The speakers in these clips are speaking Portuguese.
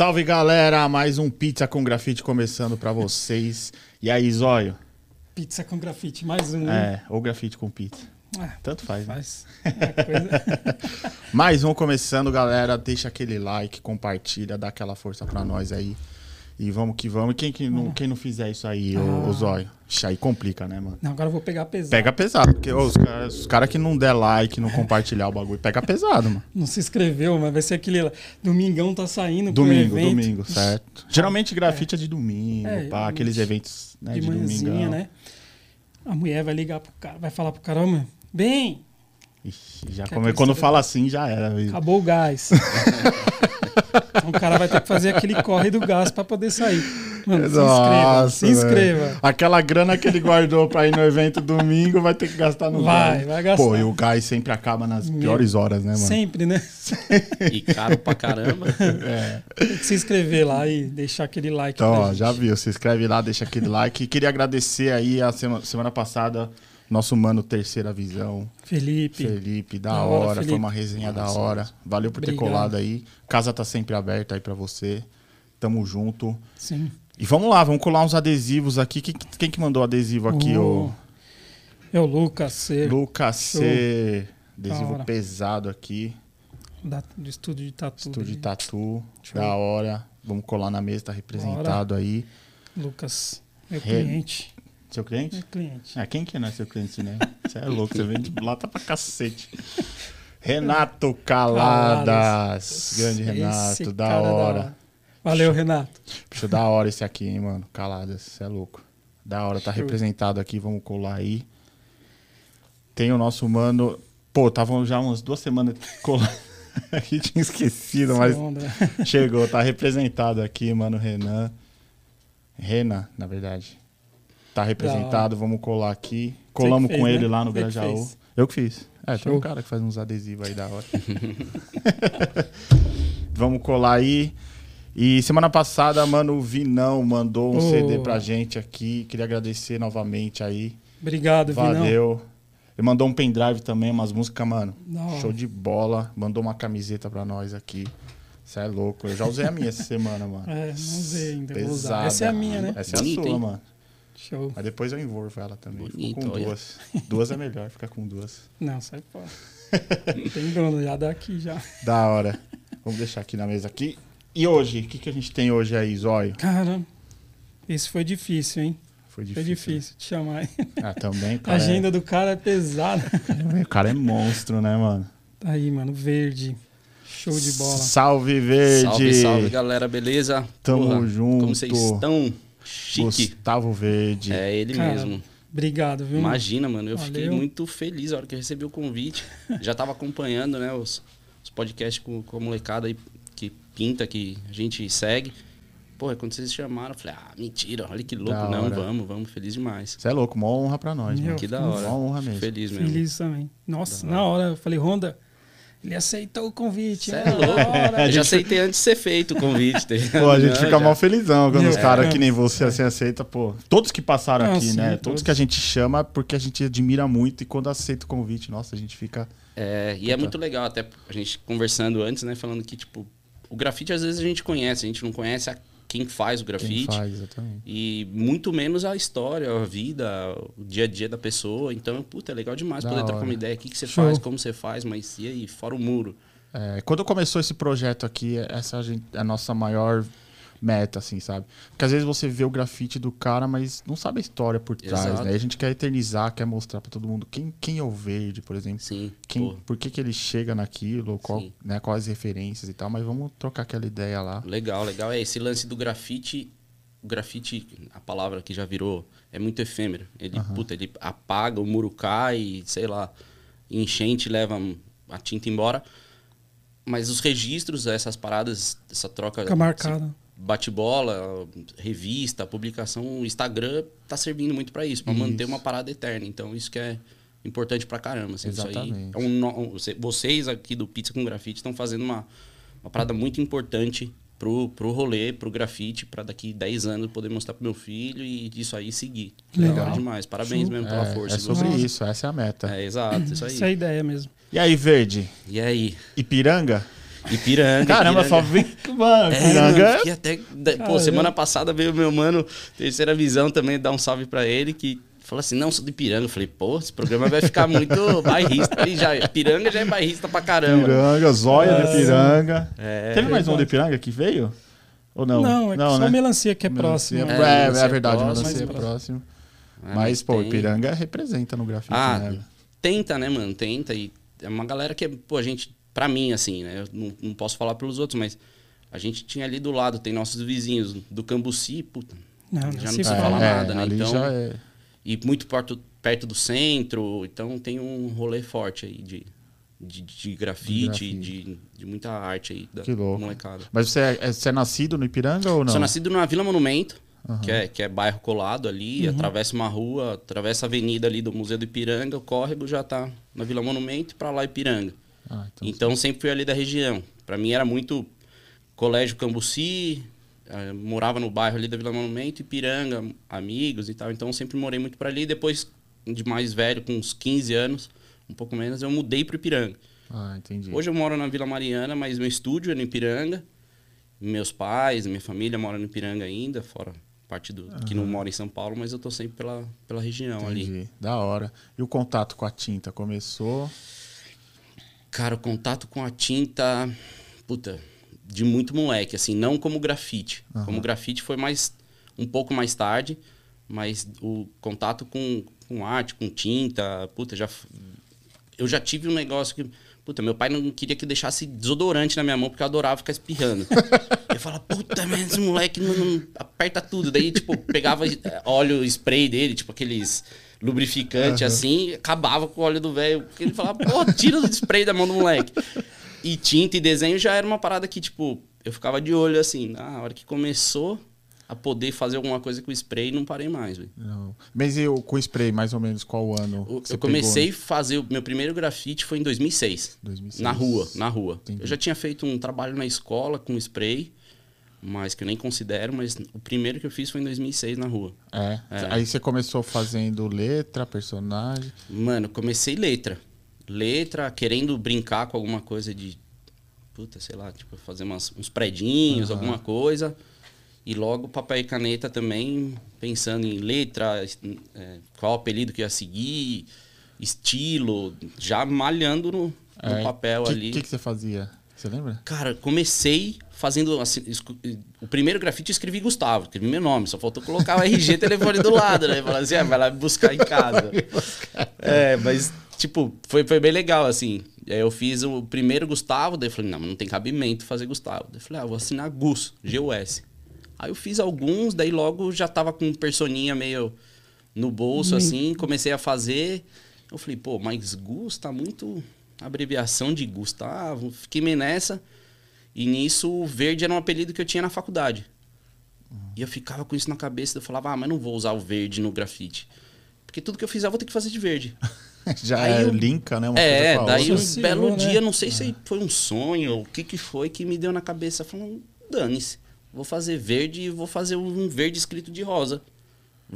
Salve galera, mais um Pizza com Grafite começando pra vocês. E aí, Zóio? Pizza com grafite, mais um. É, ou grafite com pizza. Ah, Tanto faz. né? faz. É coisa- Mais um começando, galera. Deixa aquele like, compartilha, dá aquela força pra nós aí. E vamos que vamos. E quem, que não, quem não fizer isso aí, ô, ô Zóio? Ixi, Aí complica, né, mano? Não, agora eu vou pegar pesado. Pega pesado, porque os caras os cara que não der like, não compartilhar o bagulho, pega pesado, mano. Não se inscreveu, mas vai ser aquele lá. Domingão tá saindo. Domingo, domingo, certo. Geralmente grafite é, de domingo, É, pá, aqueles eventos né, De de, domingão. né? A mulher vai ligar pro cara, vai falar pro cara, ó, meu, bem, Ixi, já come... Quando fala assim, já era. acabou o gás. então o cara vai ter que fazer aquele corre do gás pra poder sair. Mano, se inscreva. Se inscreva. Aquela grana que ele guardou pra ir no evento domingo vai ter que gastar no Vai, gás. vai gastar. Pô, e o gás sempre acaba nas Meu, piores horas, né, mano? Sempre, né? E caro pra caramba. É. Tem que se inscrever lá e deixar aquele like. Então, pra ó, gente. já viu. Se inscreve lá, deixa aquele like. E queria agradecer aí a semana, semana passada, nosso mano Terceira Visão, Felipe. Felipe, da, Da hora. hora, Foi Felipe. uma resenha da hora. Valeu por ter Obrigado. colado aí. Casa tá sempre aberta aí pra você. Tamo junto. Sim. E vamos lá, vamos colar uns adesivos aqui. Quem, quem que mandou adesivo aqui, ô? O- É o Lucas C. Lucas C. Adesivo pesado aqui. da- do estúdio de tatu. Estúdio de de tatu. Show. Da hora. Vamos colar na mesa, tá representado aí. Lucas, meu Re- cliente. Seu cliente? Meu cliente. Ah, quem que não é seu cliente, né? Você é louco, você vende lata pra cacete. Renato Caladas. Caladas. Grande Esse Renato, da cara hora. Valeu, Renato. Bicho, da hora esse aqui, hein, mano. Caladas, você é louco. Da hora, tá Show. representado aqui, vamos colar aí. Tem o nosso mano. Pô, tava já umas duas semanas colando. Aqui tinha esquecido, mas Essa onda. chegou, tá representado aqui, mano, Renan. Renan, na verdade. Tá representado, vamos colar aqui. Colamos fez, com ele né? lá no Você Grajaú. Eu que fiz. É, tem um Show. cara que faz uns adesivos aí da hora. vamos colar aí. E semana passada, mano, o Vinão mandou um Oh. CD pra gente aqui. Queria agradecer novamente aí. Obrigado, Vinão. Valeu. Ele mandou um pendrive também, umas músicas, mano. Hora. Show de bola. Mandou uma camiseta pra nós aqui. Você é louco. Eu já usei a minha essa semana, mano. É, não usei ainda. Vou usar. Pesada. Essa é a minha, né? Essa é a Bonito, sua, hein? mano. Show. Mas depois eu envolvo ela também. Fico Bonito, com olha. duas. Duas é melhor, ficar com duas. Não, sai fora. Tem dono já daqui já. Da hora. Vamos deixar aqui na mesa aqui. E hoje? O que, que a gente tem hoje aí, Zóio? Cara, esse foi difícil, hein? Foi Foi difícil. difícil te chamar. Ah, também, A cara. agenda do cara é pesada. É... O cara é monstro, né, mano? Tá aí, mano. Verde. Show de bola. Salve, Verde! Salve, salve, galera, beleza? Tamo junto. Como vocês estão? Chique. Gustavo Verde. É ele Cara, mesmo. Obrigado, viu? Imagina, mano, eu fiquei Valeu. muito feliz a hora que eu recebi o convite. Já tava acompanhando, né, os, os podcasts com, com a molecada aí que pinta, que a gente segue. Pô, quando vocês chamaram, eu falei, ah, mentira, olha que louco. Da Não, hora. vamos, vamos, feliz demais. Você é louco, mó honra pra nós, Meu, mano. Que da Uma hora. honra mesmo. Feliz mesmo. Feliz também. Nossa, na hora eu falei, Honda, ele aceitou o convite. Cê hein? é louco. Hora. Eu já aceitei antes de ser feito o convite. tá? Pô, a gente Não, fica já. mal felizão quando Meu, os caras é. que nem você assim aceita, pô. Todos que passaram Não, aqui, sim, né? todos. Todos que a gente chama é porque a gente admira muito e quando aceita o convite, nossa, a gente fica. É, e é muito legal, até a gente conversando antes, né? Falando que, tipo, o grafite às vezes a gente conhece, a gente não conhece a quem faz o Quem grafite. faz, exatamente. E muito menos a história, a vida, o dia a dia da pessoa. Então, puta, é legal demais Da poder trocar hora. uma ideia. O que, que você Show. faz, como você faz, mas e aí, fora o muro? É, quando começou esse projeto aqui, essa a gente- é a nossa maior meta, assim, sabe? Porque às vezes você vê o grafite do cara, mas não sabe a história por trás, Exato. né? A gente quer eternizar, quer mostrar pra todo mundo quem, quem é o Verde, por exemplo. Sim, Quem, pô, por que, que ele chega naquilo, qual, Sim. né, quais referências e tal, mas vamos trocar aquela ideia lá. legal, legal. É esse lance do grafite. O grafite, a palavra que já virou, é muito efêmero. Ele, puta, ele apaga, o muro cai, sei lá, enchente leva a tinta embora. Mas os registros, essas paradas, essa troca. Fica marcado. Bate-bola, revista, publicação, o Instagram tá servindo muito para isso, para manter uma parada eterna. Então isso que é importante pra caramba. Assim, isso aí Exatamente. é um vocês aqui do Pizza com Grafite estão fazendo uma, uma parada muito importante pro, pro rolê, pro grafite, para daqui 10 anos poder mostrar pro meu filho e disso aí seguir. Que Legal. legal demais. Parabéns Show. mesmo pela É, força. é sobre isso, essa é a meta. É, exato, isso aí. Essa é a ideia mesmo. E aí, Verde? E aí? Ipiranga? Ipiranga. Caramba, Ipiranga. só vem mano, É, Piranga. mano, fiquei até. Pô, semana passada veio meu mano, terceira visão também, dar um salve pra ele, que falou assim: não, sou de Piranga. Eu falei, pô, esse programa vai ficar muito bairrista. E já, Piranga já é bairrista pra caramba. Piranga, zóia de piranga. É. Teve mais um de piranga que veio? Ou não? Não, é que só né? melancia que é Melancia próximo. É, É, é, é verdade, melancia é mas- próximo. É, Mas, pô, tem- Piranga representa no grafite, Ah, né? tenta, né, mano? Tenta. E é uma galera que, pô, a gente, pra mim, assim, né? Eu não, não posso falar pelos outros, mas a gente tinha ali do lado, tem nossos vizinhos do Cambuci, puta. Não, Já não precisa fala. falar nada, né? ali Então- já é... E muito perto, perto do centro, então tem um rolê forte aí de, de, de grafite, De de, de, muita arte aí da Que louco. molecada. Mas você é, é- você é nascido no Ipiranga ou não? Sou nascido na Vila Monumento, que, é, que é bairro colado ali, Uhum. atravessa uma rua, atravessa a avenida ali do Museu do Ipiranga, o córrego já tá na Vila Monumento e pra lá Ipiranga. Ah, então, Então sempre fui ali da região. Pra mim era muito colégio Cambuci, eh, morava no bairro ali da Vila Monumento, Ipiranga, amigos e tal. Então sempre morei muito por ali. Depois de mais velho, com uns 15 anos, um pouco menos, eu mudei pro Ipiranga. Ah, entendi. Hoje eu moro na Vila Mariana, mas meu estúdio é no Ipiranga. Meus pais, minha família moram no Ipiranga ainda, fora parte do que não mora em São Paulo, mas eu tô sempre pela, pela região ali. Entendi. Da hora. E o contato com a tinta começou? Cara, o contato com a tinta, puta, de muito moleque, assim, não como grafite. Como grafite foi mais um pouco mais tarde, mas o contato com, com arte, com tinta, puta, já eu já tive um negócio que, puta, meu pai não queria que deixasse desodorante na minha mão porque eu adorava ficar espirrando. eu falava, puta, mas esse moleque não, não aperta tudo. Daí, tipo, pegava eh, óleo spray dele, tipo aqueles lubrificante assim, e acabava com o óleo do velho. Porque ele falava, pô, tira o spray da mão do moleque. E tinta e desenho já era uma parada que, tipo, eu ficava de olho assim, na hora que começou a poder fazer alguma coisa com spray, não parei mais, velho. Mas e o, com spray, mais ou menos, qual ano? Eu você eu comecei pegou? a fazer o meu primeiro grafite foi em 2006. 2006. Na rua, na rua. Entendi. Eu já tinha feito um trabalho na escola com spray, mas que eu nem considero, mas o primeiro que eu fiz foi em 2006 na rua. É. É. Aí você começou fazendo letra, personagem. Mano, comecei letra. Letra, querendo brincar com alguma coisa de. Puta, sei lá, tipo, fazer umas- uns predinhos, alguma coisa. E logo papel e caneta também, pensando em letra, é, qual apelido que eu ia seguir, estilo, já malhando no, no É. papel que, ali. O que, que você fazia? Você lembra? Cara, comecei fazendo assim, o primeiro grafite eu escrevi Gustavo, escrevi meu nome, só faltou colocar o RG telefone do lado, né? Falar assim, ah, vai lá buscar em casa. é, mas tipo, foi, foi bem legal assim. Aí eu fiz o primeiro Gustavo, daí eu falei, não, não tem cabimento fazer Gustavo. Daí eu falei, ah, vou assinar Gus, G-U-S. Aí eu fiz alguns, daí logo já tava com um personinha meio no bolso, assim, comecei a fazer. Eu falei, pô, mas Gus tá muito abreviação de Gustavo. Fiquei meio nessa. E nisso, o verde era um apelido que eu tinha na faculdade. E eu ficava com isso na cabeça. Eu falava, ah, mas não vou usar o verde no grafite. Porque tudo que eu fizer, eu vou ter que fazer de verde. Já Aí é eu- linka, né? Uma é, daí outra. um Associou, belo né? dia, não sei se foi um sonho ou o que, que foi que me deu na cabeça. Falando, dane-se, vou fazer verde e vou fazer um verde escrito de rosa.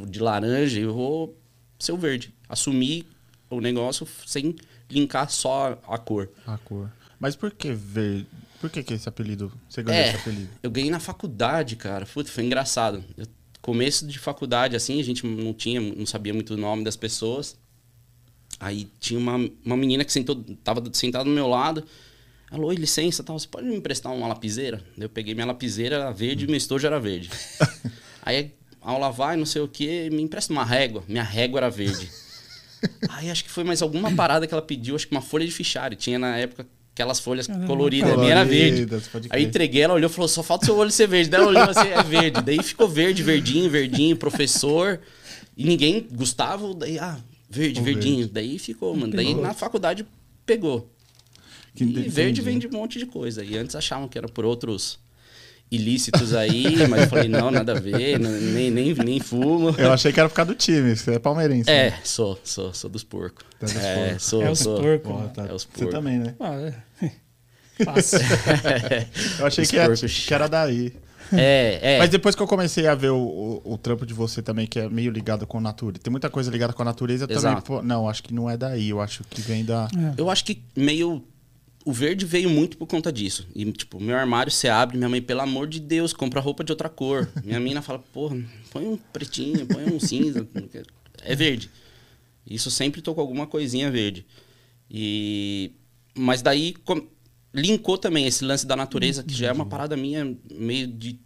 De laranja e vou ser o verde. Assumir o negócio sem linkar só a cor. A cor. Mas por que verde? Por que, que esse apelido? Você ganhou É, esse apelido? eu ganhei na faculdade, cara. Puta, foi engraçado. Eu- começo de faculdade, assim, a gente não tinha, não sabia muito o nome das pessoas. Aí tinha uma, uma menina que sentou, tava sentada do meu lado. Ela, oi, licença, tal, você pode me emprestar uma lapiseira? Eu peguei minha lapiseira, era verde, e meu estojo era verde. Aí, aula vai, não sei o que, me empresta uma régua. Minha régua era verde. Aí acho que foi mais alguma parada que ela pediu, acho que uma folha de fichário. Tinha na época aquelas folhas Caramba, coloridas, a minha era verde. Coloridas, Aí entreguei, ela olhou e falou, só falta o seu olho ser verde. Daí ela olhou assim, é verde. Daí ficou verde, verdinho, verdinho, professor. E ninguém, Gustavo, daí, ah, verde, O verdinho. Daí ficou, mano. Daí na faculdade pegou. Que e verde vem de um monte de coisa. E antes achavam que era por outros ilícitos aí, mas eu falei, não, nada a ver, não- nem, nem, nem fumo. Eu achei que era por causa do time, você é palmeirense. né? É, sou, sou, sou dos porcos. Tá dos é, porcos. sou, É os sou. porcos. Porra, tá. É os Você porcos. também, né? Ah, é. Fácil. Eu achei Os que era, porcos. que era daí. É, é. Mas depois que eu comecei a ver o, o, o trampo de você também, que é meio ligado com a natureza. Tem muita coisa ligada com a natureza também. Exato. Pô, não, acho que não é daí. Eu acho que vem da. É. Eu acho que meio o verde veio muito por conta disso. E, tipo, meu armário você abre, minha mãe, pelo amor de Deus, compra roupa de outra cor. Minha mina fala, porra, põe um pretinho, põe um cinza. É verde. Isso sempre tô com alguma coisinha verde. E... Mas daí com... linkou também esse lance da natureza, que já é uma parada minha meio de.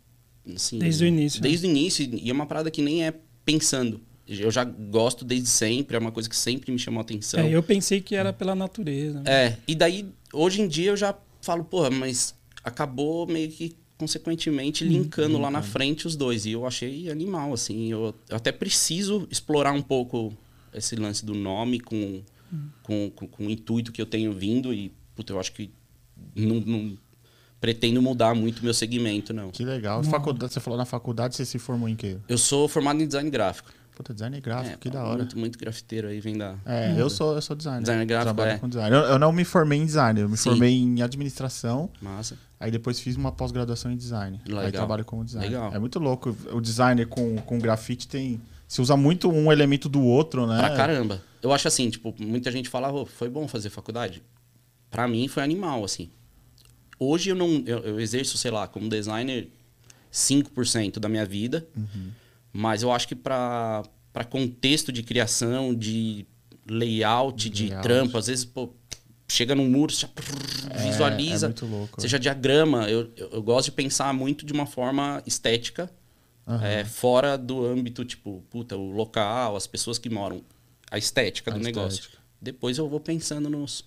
Assim, Desde o início, Desde o início. E é uma parada que nem é pensando. Eu já gosto desde sempre, é uma coisa que sempre me chamou a atenção. É, eu pensei que era pela natureza. É, e daí, hoje em dia eu já falo, porra, mas acabou meio que consequentemente linkando lá na frente os dois. E eu achei animal, assim. Eu, eu até preciso explorar um pouco esse lance do nome com, com, com, com o intuito que eu tenho vindo. E, puta, eu acho que não, não pretendo mudar muito meu segmento, não. Que legal. Faculdade, você falou na faculdade, você se formou em quê? Eu sou formado em design gráfico. Puta, design gráfico, É, que da hora. Muito, muito grafiteiro aí, vem da... É, eu sou, eu sou designer. Designer gráfico, Trabalho é. com design. Eu, eu não me formei em design, eu me Sim. formei em administração. Massa. Aí depois fiz uma pós-graduação em design. Aí Legal. trabalho como designer. Legal. É muito louco. O designer com, com grafite tem. Se usa muito um elemento do outro, né? Pra caramba. Eu acho assim, tipo, muita gente fala, "Ô, foi bom fazer faculdade. Pra mim foi animal, assim. Hoje eu não. Eu, eu exerço, sei lá, como designer 5% da minha vida. Uhum. Mas eu acho que pra contexto de criação, de layout, de Layout. trampo, às vezes, pô, chega num muro, você já É, visualiza. É diagrama, eu, eu, eu gosto de pensar muito de uma forma estética, Aham. é, fora do âmbito, tipo, puta, o local, as pessoas que moram, a estética A do negócio. estética. Depois eu vou pensando nos,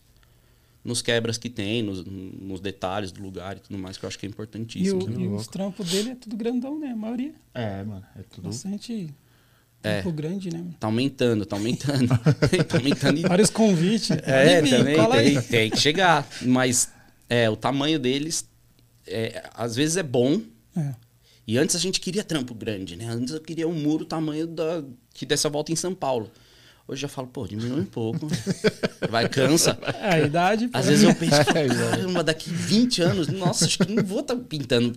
nos quebras que tem, nos, nos detalhes do lugar e tudo mais, que eu acho que é E, importantíssimo. o- e os trampos dele é tudo grandão, né? A maioria. É, mano. É tudo. Bastante É. trampo grande, né? mano? Tá aumentando, tá aumentando. tá aumentando e Vários convites. É, vir, também tem, tem que chegar. Mas é, o tamanho deles, é, às vezes é bom. É. E antes a gente queria trampo grande, né? Antes eu queria um muro tamanho da, que desse a volta em São Paulo. Hoje eu falo, pô, diminui um pouco. Vai, cansa. É, a idade. pô. Às vezes eu penso, É, caramba, daqui 20 anos, nossa, acho que não vou estar pintando.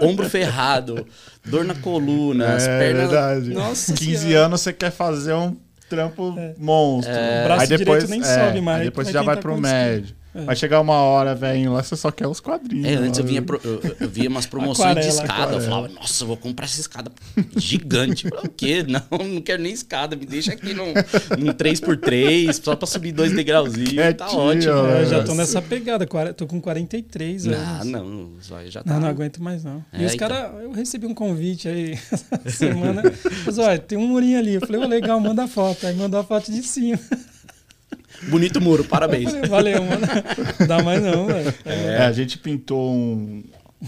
Ombro ferrado, dor na coluna, as é pernas. verdade. Nossa 15 Senhora. anos você quer fazer um trampo monstro. O braço aí depois, direito nem é, sobe mais, Aí depois vai já vai tentar pro médio. É. Vai chegar uma hora, velho, lá você só quer os quadrinhos. É, antes eu vinha, pro- eu, eu- eu via umas promoções de Aquarela, escada. Eu aquarela. falava, nossa, eu vou comprar essa escada gigante. Eu falava, o quê? Não, não quero nem escada. Me deixa aqui num, num 3x3, só pra subir dois degrauzinhos. Tá Quietinho, ótimo. Eu já tô nessa pegada. Tô com 43 Não, anos. não, Zóio, já tá. Não, não aguento mais, não. e É, os então. caras, eu recebi um convite aí essa semana. Mas, olha, tem um murinho ali. Eu falei, ô, legal, manda foto. Aí mandou a foto de cima. Bonito muro, parabéns. falei, valeu, mano. Não dá mais não, velho. É, a gente pintou um,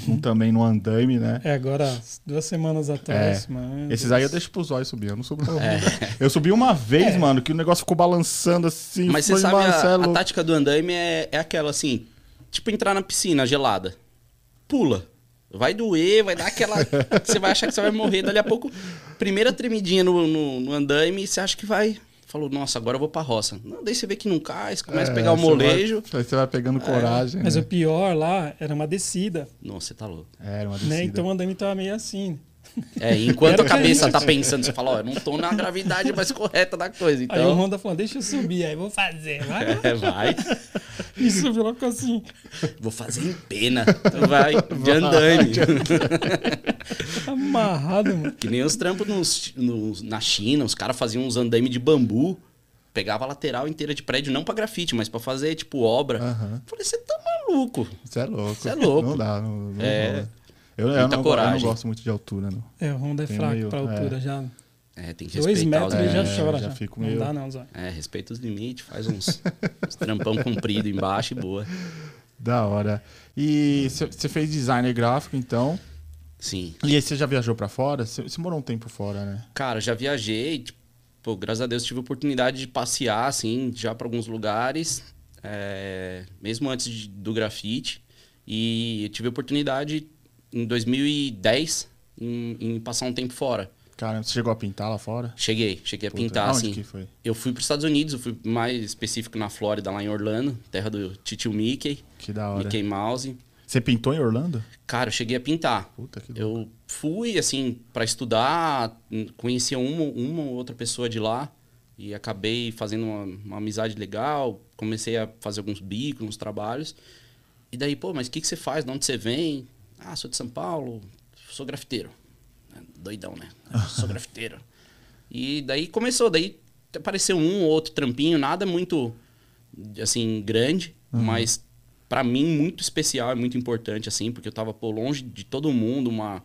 um também no andaime, né? É, agora, duas semanas atrás, mano. Esses aí eu deixo pro zóio subir, eu não subo não. É. Eu subi uma vez, É. mano, que o negócio ficou balançando assim. Mas você foi, sabe, cê é a, a tática do andaime é, é aquela assim, tipo entrar na piscina gelada. Pula. Vai doer, vai dar aquela. você vai achar que você vai morrer. Dali a pouco, primeira tremidinha no, no, no andaime, você acha que vai. Falou, nossa, agora eu vou pra roça. Não, daí você vê que não cai, você começa a pegar o É, molejo. Vai, aí você vai pegando coragem. Mas né? o pior lá era uma descida, Nossa, você tá louco. É, era uma descida. né? Então o andame tava meio assim. É, enquanto a cabeça tá pensando, você fala, ó, eu não tô na gravidade mais correta da coisa. Aí o Então. Honda falou, deixa eu subir, aí vou fazer. Vai, vai. É, vai. E subiu logo assim. Vou fazer em pena. Vai, de andaime. Amarrado, mano. Que nem os trampos nos, nos- na China, os caras faziam uns andaime de bambu, pegava a lateral inteira de prédio, não pra grafite, mas pra fazer, tipo, obra. Aham. Falei, você tá maluco. Você é louco. Você é louco. Não dá, não, não É. rola. Eu, eu, não, eu não gosto muito de altura, não. É, o Honda é Tem fraco meio- pra altura é. já. É, tem que Dois respeitar metros os ele já. É, chora. já Já fico Não meio- dá não, Zóio. É, respeita os limites, faz uns, uns trampão comprido embaixo e boa. Da hora. E você fez designer gráfico, então. Sim. E aí você já viajou pra fora? Você morou um tempo fora, né? Cara, já viajei, tipo, pô, graças a Deus tive a oportunidade de passear, assim, já para alguns lugares, é, mesmo antes de- do grafite. E eu tive a oportunidade em 2010 em, em passar um tempo fora. Cara, você chegou a pintar lá fora? Cheguei, cheguei a Puta, pintar, aonde assim. que foi? Eu fui para os Estados Unidos, eu fui mais específico na Flórida, lá em Orlando, terra do Titio Mickey, Que da hora. Mickey Mouse. Você pintou em Orlando? Cara, eu cheguei a pintar. Puta que louco. Eu fui, assim, para estudar, conhecia uma, uma ou outra pessoa de lá, E acabei fazendo uma, uma amizade legal, comecei a fazer alguns bicos, uns trabalhos. E daí, pô, mas o que, que você faz? De onde você vem? Ah, sou de São Paulo, sou grafiteiro. Doidão, né? Sou grafiteiro. E daí começou, daí apareceu um ou outro trampinho, nada muito, assim, grande, uhum. mas para mim muito especial e muito importante, assim, porque eu tava, pô, longe de todo mundo, uma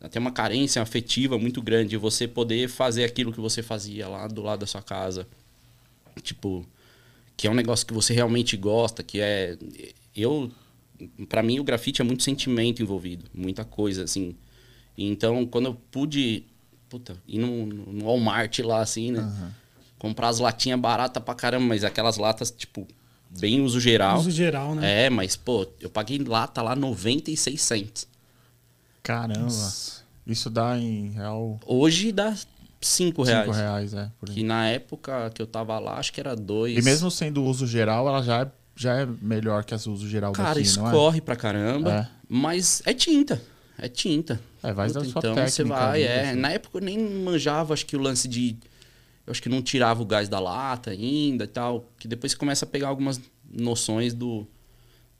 até uma carência afetiva muito grande, você poder fazer aquilo que você fazia lá do lado da sua casa. Tipo, que é um negócio que você realmente gosta, que é eu para mim o grafite é muito sentimento envolvido, muita coisa assim. Então, quando eu pude puta, ir no, no Walmart lá assim, né? Uhum. Comprar as latinhas baratas pra caramba, mas aquelas latas tipo bem uso geral. Uso geral, né? É, mas pô, eu paguei lata lá 96 cents. Caramba. Nossa. Isso dá em real. Hoje dá 5 reais. 5 reais, é. que na época que eu tava lá, acho que era 2. E mesmo sendo uso geral, ela já é, já é melhor que as uso geral Cara, daqui, escorre é? pra caramba. É. Mas é tinta. É tinta. É, vai da sua então você vai, é. Assim. Na época eu nem manjava, acho que o lance de. Eu acho que não tirava o gás da lata ainda e tal. Que depois você começa a pegar algumas noções do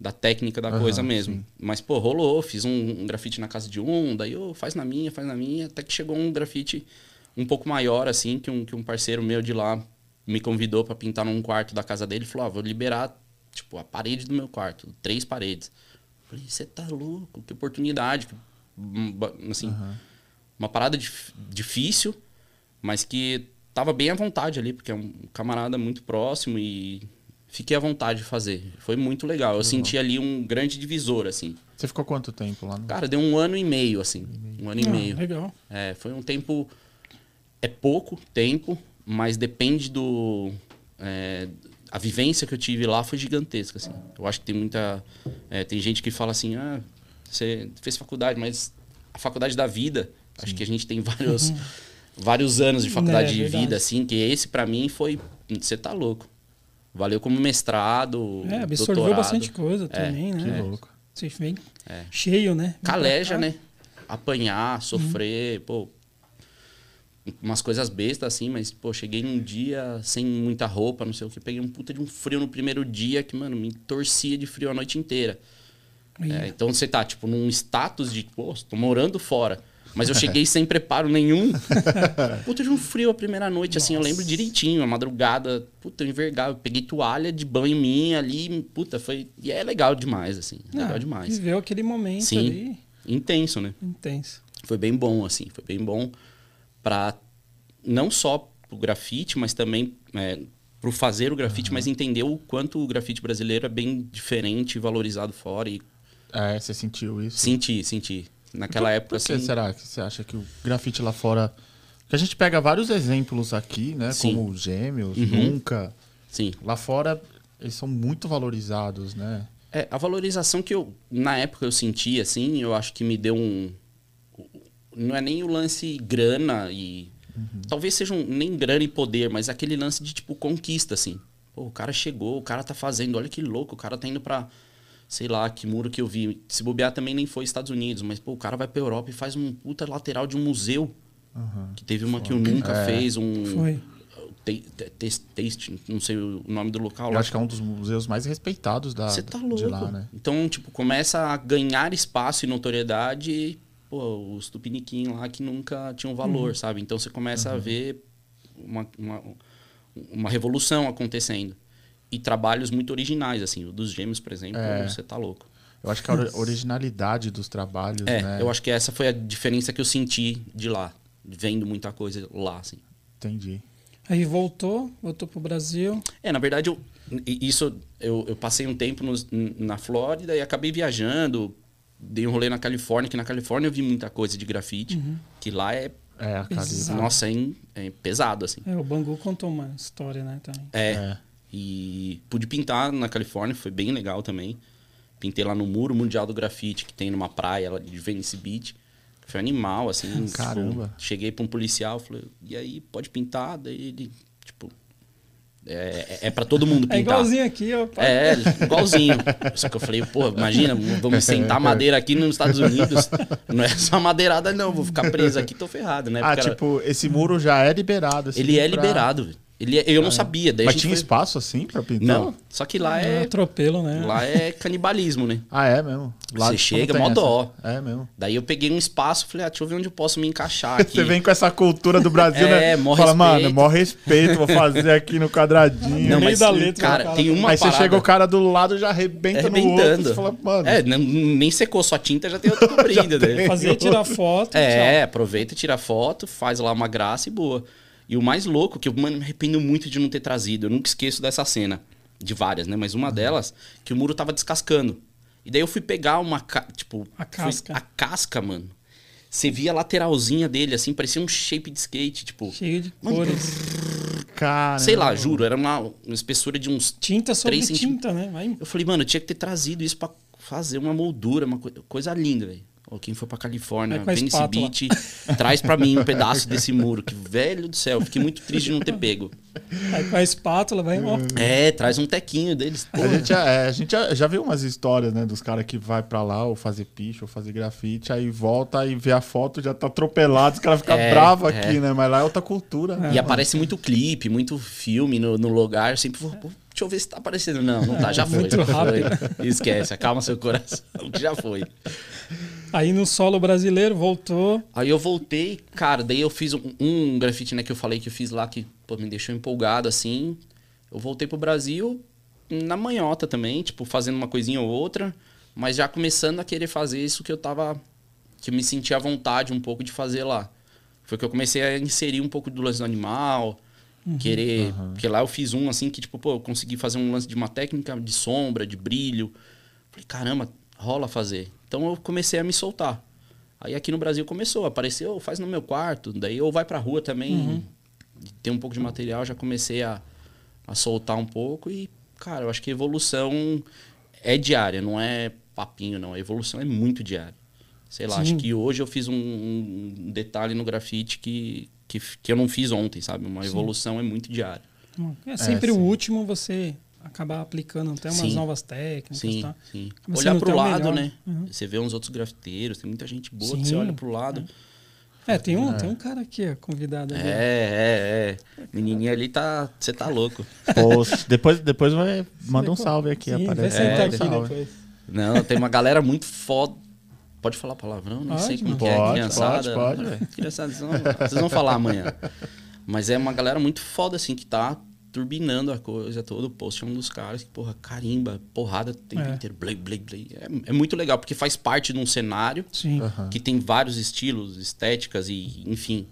da técnica da uhum, coisa mesmo. Sim. Mas, pô, rolou, fiz um, um, grafite na casa de um, daí eu faz na minha, faz na minha, até que chegou um grafite um pouco maior, assim, que um, que um parceiro meu de lá me convidou para pintar num quarto da casa dele. Falou, ah, vou liberar, tipo, a parede do meu quarto, três paredes. Falei, você tá louco, que oportunidade. Hum, assim, uhum. uma parada dif difícil, mas que tava bem à vontade ali, porque é um camarada muito próximo e fiquei à vontade de fazer. Foi muito legal. Eu senti ali um grande divisor, assim. Você ficou quanto tempo lá? No... Cara, deu um ano e meio, assim. Um ano e ah, meio. Legal. É, foi um tempo. É pouco tempo, mas depende do. É, a vivência que eu tive lá foi gigantesca, assim. Eu acho que tem muita. É, tem gente que fala assim, ah, você fez faculdade, mas a faculdade da vida. Sim. Acho que a gente tem vários, vários anos de faculdade é, de vida, assim, que esse para mim foi. Você tá louco. Valeu como mestrado. É, absorveu doutorado. bastante coisa é, também, né? Que louco. Você vem é. cheio, né? Caleja, né? Apanhar, sofrer, uhum. pô. Umas coisas bestas assim, mas, pô, cheguei num dia sem muita roupa, não sei o que. Peguei um puta de um frio no primeiro dia que, mano, me torcia de frio a noite inteira. É, então você tá, tipo, num status de, pô, tô morando fora. Mas eu cheguei sem preparo nenhum. Puta, de um frio a primeira noite, Nossa. assim, eu lembro direitinho. A madrugada, puta, eu envergava. Eu peguei toalha de banho minha ali, puta, foi. E é legal demais, assim. Ah, legal demais. Viveu aquele momento Sim, ali. Intenso, né? Intenso. Foi bem bom, assim. Foi bem bom pra. Não só pro grafite, mas também. É, pro fazer o grafite, uhum. mas entender o quanto o grafite brasileiro é bem diferente e valorizado fora. E... É, você sentiu isso? Senti, senti. Naquela época, por que assim. será que você acha que o grafite lá fora. Que a gente pega vários exemplos aqui, né? Sim. Como Gêmeos, uhum. Nunca. Sim. Lá fora, eles são muito valorizados, né? É, a valorização que eu, na época, eu senti, assim, eu acho que me deu um. Não é nem o lance grana e. Uhum. Talvez seja um, nem grana e poder, mas aquele lance de, tipo, conquista, assim. Pô, o cara chegou, o cara tá fazendo, olha que louco, o cara tá indo pra sei lá, que muro que eu vi. Se bobear também nem foi Estados Unidos, mas pô, o cara vai pra Europa e faz um puta lateral de um museu. Uhum. Que teve uma que eu nunca é. fez, um. Foi. Taste, não sei o nome do local. Eu lá. acho que é um dos museus mais respeitados da Você tá louco. Lá, né? Então, tipo, começa a ganhar espaço e notoriedade, pô, os tupiniquim lá que nunca tinham valor, uhum. sabe? Então você começa uhum. a ver uma, uma, uma revolução acontecendo e trabalhos muito originais, assim. O dos gêmeos, por exemplo, é. você tá louco. Eu acho que a originalidade dos trabalhos, é, né? eu acho que essa foi a diferença que eu senti de lá, vendo muita coisa lá, assim. Entendi. Aí voltou, voltou pro Brasil. É, na verdade, eu, isso eu, eu passei um tempo no, na Flórida e acabei viajando, dei um rolê na Califórnia, que na Califórnia eu vi muita coisa de grafite, uhum. que lá é é, a Nossa, é, é, pesado, assim. É, o Bangu contou uma história, né, também. É. é. E pude pintar na Califórnia, foi bem legal também. Pintei lá no Muro Mundial do Grafite, que tem numa praia lá de Venice Beach. Foi animal, assim. Caramba. Tipo, cheguei pra um policial, falei, e aí, pode pintar? Daí ele, tipo, é, é, é para todo mundo é pintar. É igualzinho aqui, ó. É, igualzinho. Só que eu falei, pô, imagina, vamos sentar madeira aqui nos Estados Unidos. Não é só madeirada, não. Vou ficar preso aqui, tô ferrado, né? ah, tipo, era... esse muro já é liberado. Assim, Ele é pra... liberado, velho. Ele, eu não sabia. Daí a Mas gente tinha foi- espaço assim pra pintar? Não. Só que lá É é, atropelo, né? lá é canibalismo, né? Ah, é mesmo? Você não chega, mó dó. É mesmo. Daí eu peguei um espaço falei, ah, deixa eu ver onde eu posso me encaixar aqui. Você vem com essa cultura do Brasil, É, né? mó Fala, respeito. mano, mó respeito, vou fazer aqui no quadradinho. No Não, meio mas, da letra, cara, cara, tem uma Aí você parada... chega o cara do lado já arrebenta no outro. arrebentando. Você fala, mano. É, não- nem secou sua tinta, já tem outro cobrindo. né? Fazer, tirar foto. É, aproveita, tira foto, faz lá uma graça e boa. E o mais louco, que eu, mano, me arrependo muito de não ter trazido. Eu nunca esqueço dessa cena. De várias, né? Mas Uhum. uma delas, que o muro tava descascando. E daí eu fui pegar uma. ca- Tipo. A casca. a casca, mano. Você via a lateralzinha dele, assim, parecia um shape de skate, tipo. Cheio de Mano, cores. Cara. Sei lá, juro, era uma, uma espessura de uns. Tinta sobre tinta, né? Vai Eu falei, mano, eu tinha que ter trazido isso pra fazer uma moldura, uma coi- coisa linda, velho. Ó, quem for pra Califórnia, vem nesse espátula. beat, traz pra mim um pedaço desse muro. Que velho do céu, fiquei muito triste de não ter pego. Aí com a espátula, vai, ó. É, traz um tequinho deles. A gente, é, a gente já, já viu umas histórias, né, dos caras que vai pra lá ou fazer picho ou fazer grafite, aí volta e vê a foto já tá atropelado, os caras ficam É, bravos é. aqui, né? Mas lá é outra cultura. né? E aparece muito clipe, muito filme no, no lugar. Sempre vou, pô, deixa eu ver se tá aparecendo. Não, não tá, já foi. Muito já foi. rápido. Esquece, acalma seu coração, que já foi. Aí no solo brasileiro, voltou. Aí eu voltei, cara, daí eu fiz um, um grafite, né, que eu falei que eu fiz lá, que pô, me deixou empolgado, assim. Eu voltei pro Brasil na manhota também, tipo, fazendo uma coisinha ou outra, mas já começando a querer fazer isso que eu tava. que eu me sentia à vontade um pouco de fazer lá. Foi que eu comecei a inserir um pouco do lance do animal, querer. Porque lá eu fiz um assim que, tipo, pô, eu consegui fazer um lance de uma técnica de sombra, de brilho. Falei, caramba, rola fazer. Então eu comecei a me soltar. Aí aqui no Brasil começou, apareceu, faz no meu quarto, daí ou vai pra rua também, tem um pouco de material, já comecei a, a soltar um pouco e, cara, eu acho que a evolução é diária, não é papinho, não. A evolução é muito diária. Sei lá, Sim. acho que hoje eu fiz um, um detalhe no grafite que, que, que eu não fiz ontem, sabe? Uma evolução é muito diária. É sempre sim. o último você acabar aplicando até umas Sim. novas técnicas, Sim, tá? sim. Acaba Olhar até o lado, melhor. né? Uhum. Você vê uns outros grafiteiros, tem muita gente boa que Sim, você olha pro lado. É, tem um, tem um cara aqui, ó, convidado ali. É, é, é. Menininha ali tá. Você tá louco. Post. depois, depois vai, manda um salve aqui. Sim, vai aparece. sentar É, aqui salve. depois. Não, tem uma galera muito foda. Pode falar palavrão? Não sei Pode, como mano. que é, Pode, criançada. pode, pode. Criançada, vocês vão, vocês vão falar amanhã. Mas é uma galera muito foda, assim, que tá turbinando a coisa toda. O post é um dos caras que, porra, carimba, porrada o tempo É. inteiro. Blay, blay, blay. É, é muito legal, porque faz parte de um cenário Sim. Aham. que tem vários estilos, estéticas e, enfim,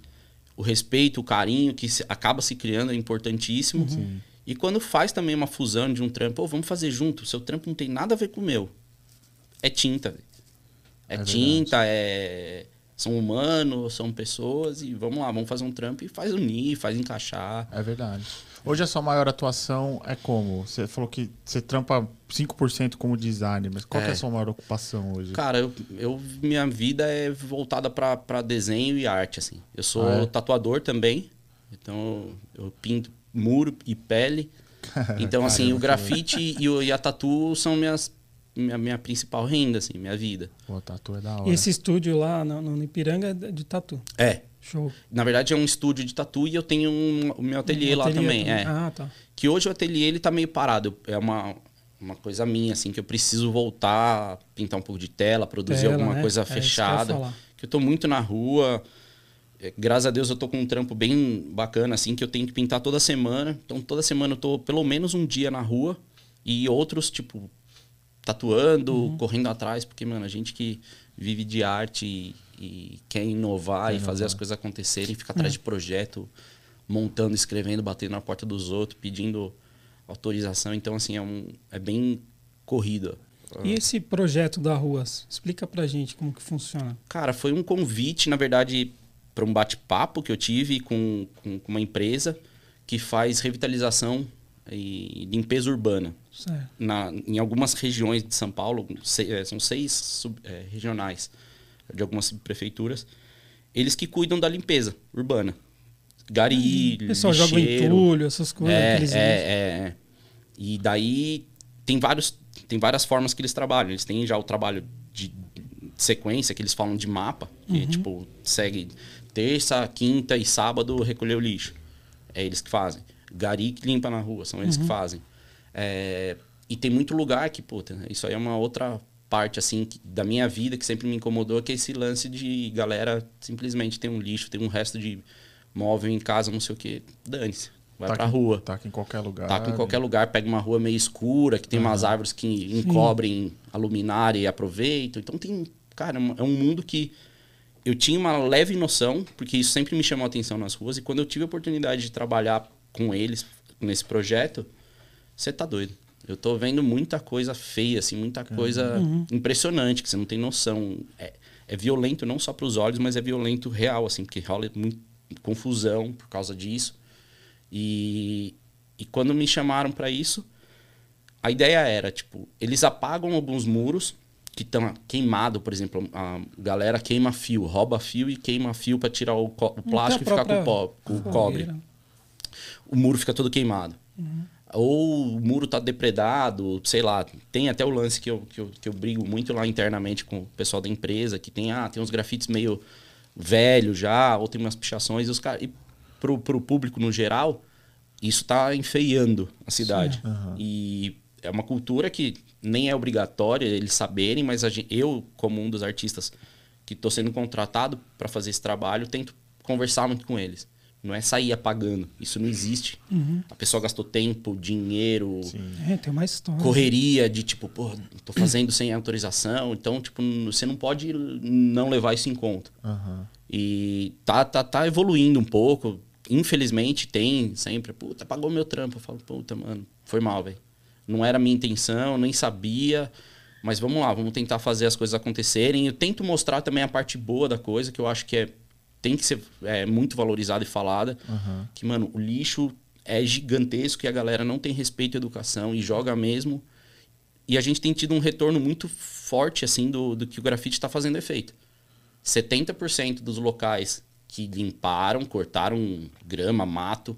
o respeito, o carinho que se- acaba se criando é importantíssimo. Uhum. E quando faz também uma fusão de um trampo, "Ô, vamos fazer junto, o seu trampo não tem nada a ver com o meu. É tinta. É, É tinta, é são humanos, são pessoas e vamos lá, vamos fazer um trampo e faz unir, faz encaixar. É verdade. Hoje a sua maior atuação é como? Você falou que você trampa 5% como designer, mas qual que é a É. sua maior ocupação hoje? Cara, eu, eu- minha vida é voltada pra pra desenho e arte, assim. Eu sou Ah, é? tatuador também, então eu pinto muro e pele. Então, assim, o grafite e, o- e a tatu são minhas, minha, minha principal renda, assim, minha vida. Pô, tatu é da hora. E esse estúdio lá no, no Ipiranga é de tatu. É. Show. Na verdade, é um estúdio de tatu e eu tenho um- o meu ateliê Um lá também. É. Ah, tá. Que hoje o ateliê ele tá meio parado. É uma, uma coisa minha, assim, que eu preciso voltar, a pintar um pouco de tela, produzir Tela, alguma né? coisa É eu fechada. falar. que eu tô muito na rua. É, Graças a Deus eu tô com um trampo bem bacana, assim, que eu tenho que pintar toda semana. Então toda semana eu tô pelo menos um dia na rua. E outros, tipo, tatuando, Uhum. correndo atrás, porque, mano, a gente que vive de arte e, e quer inovar e fazer as coisas acontecerem, fica atrás de projeto, montando, escrevendo, batendo na porta dos outros, pedindo autorização. Então, assim, é, um, é bem corrido. E esse projeto da Ruas? Explica pra gente como que funciona. Cara, foi um convite, na verdade, para um bate-papo que eu tive com, com com uma empresa que faz revitalização e limpeza urbana. Certo. Na, em algumas regiões de São Paulo, se- eh, são seis sub- eh, regionais de algumas prefeituras, eles que cuidam da limpeza urbana. Gari, O pessoal joga lixeiro, entulho, essas coisas. é, é, é, é. E daí tem, vários, tem várias formas que eles trabalham. Eles têm já o trabalho de sequência, que eles falam de mapa, que tipo, segue terça, quinta e sábado recolher o lixo. É eles que fazem. Gari que limpa na rua, são eles que fazem. É, e tem muito lugar que, puta, isso aí é uma outra parte, assim, que- da minha vida que sempre me incomodou, que é esse lance de galera simplesmente tem um lixo, tem um resto de móvel em casa, não sei o que, dane-se, vai pra aqui- rua. Taca em qualquer lugar. Taca em qualquer lugar, pega uma rua meio escura, que tem umas árvores que encobrem a luminária e aproveitam. Então tem, cara, é um mundo que eu tinha uma leve noção, porque isso sempre me chamou a atenção nas ruas, e quando eu tive a oportunidade de trabalhar com eles nesse projeto, você tá doido. Eu tô vendo muita coisa feia, assim, muita coisa impressionante, que você não tem noção. É, é violento não só para os olhos, mas é violento real, assim, porque rola muita confusão por causa disso. E, e quando me chamaram para isso, a ideia era, tipo, eles apagam alguns muros que estão queimados, por exemplo, a galera queima fio, rouba fio e queima fio para tirar o, o plástico e ficar com o, com o cobre o muro fica todo queimado. Ou o muro tá depredado, sei lá. Tem até o lance que eu, que, eu, que eu brigo muito lá internamente com o pessoal da empresa, que tem, ah, tem uns grafites meio velhos já, ou tem umas pichações. E, os cara, pro, pro público no geral, isso tá enfeiando a cidade. E é uma cultura que nem é obrigatória eles saberem, mas a gen- eu, como um dos artistas que estou sendo contratado para fazer esse trabalho, tento conversar muito com eles. Não é sair apagando. Isso não existe. A pessoa gastou tempo, dinheiro, É, tem uma história. correria de tipo, pô, tô fazendo sem autorização. Então, tipo, você não pode não levar isso em conta. Aham. E tá, tá, tá evoluindo um pouco. Infelizmente tem sempre, puta, pagou meu trampo. Eu falo, puta, mano, foi mal, velho. Não era minha intenção, nem sabia. Mas vamos lá, vamos tentar fazer as coisas acontecerem. Eu tento mostrar também a parte boa da coisa, que eu acho que é, tem que ser é, muito valorizada e falada. Que, mano, o lixo é gigantesco e a galera não tem respeito à educação e joga mesmo. E a gente tem tido um retorno muito forte, assim, do, do que o grafite está fazendo efeito. 70% dos locais que limparam, cortaram grama, mato,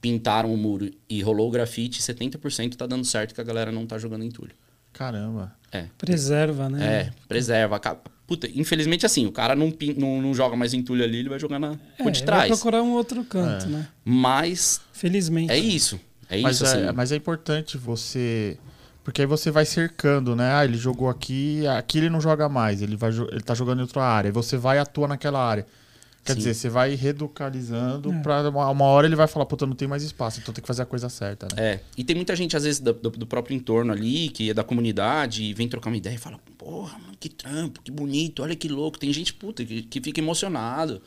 pintaram o muro e rolou o grafite, 70% tá dando certo que a galera não tá jogando entulho. Caramba. É. Preserva, né? É, preserva. Puta, infelizmente assim, o cara não, não, não joga mais entulho ali, ele vai jogar na É, rua de vai trás. procurar um outro canto, É. né? Mas Felizmente. é isso. É mas, isso, é, assim. mas é importante você. Porque aí você vai cercando, né? Ah, ele jogou aqui, aqui ele não joga mais, ele, vai, ele tá jogando em outra área. E você vai e atua naquela área. Quer Sim. dizer, você vai reeducalizando É. pra uma, uma hora ele vai falar, puta, não tem mais espaço, então tem que fazer a coisa certa, né? É, e tem muita gente, às vezes, do, do- do próprio entorno ali, que é da comunidade, e vem trocar uma ideia e fala, porra, mano, que trampo, que bonito, olha que louco. Tem gente, puta, que, que fica emocionado.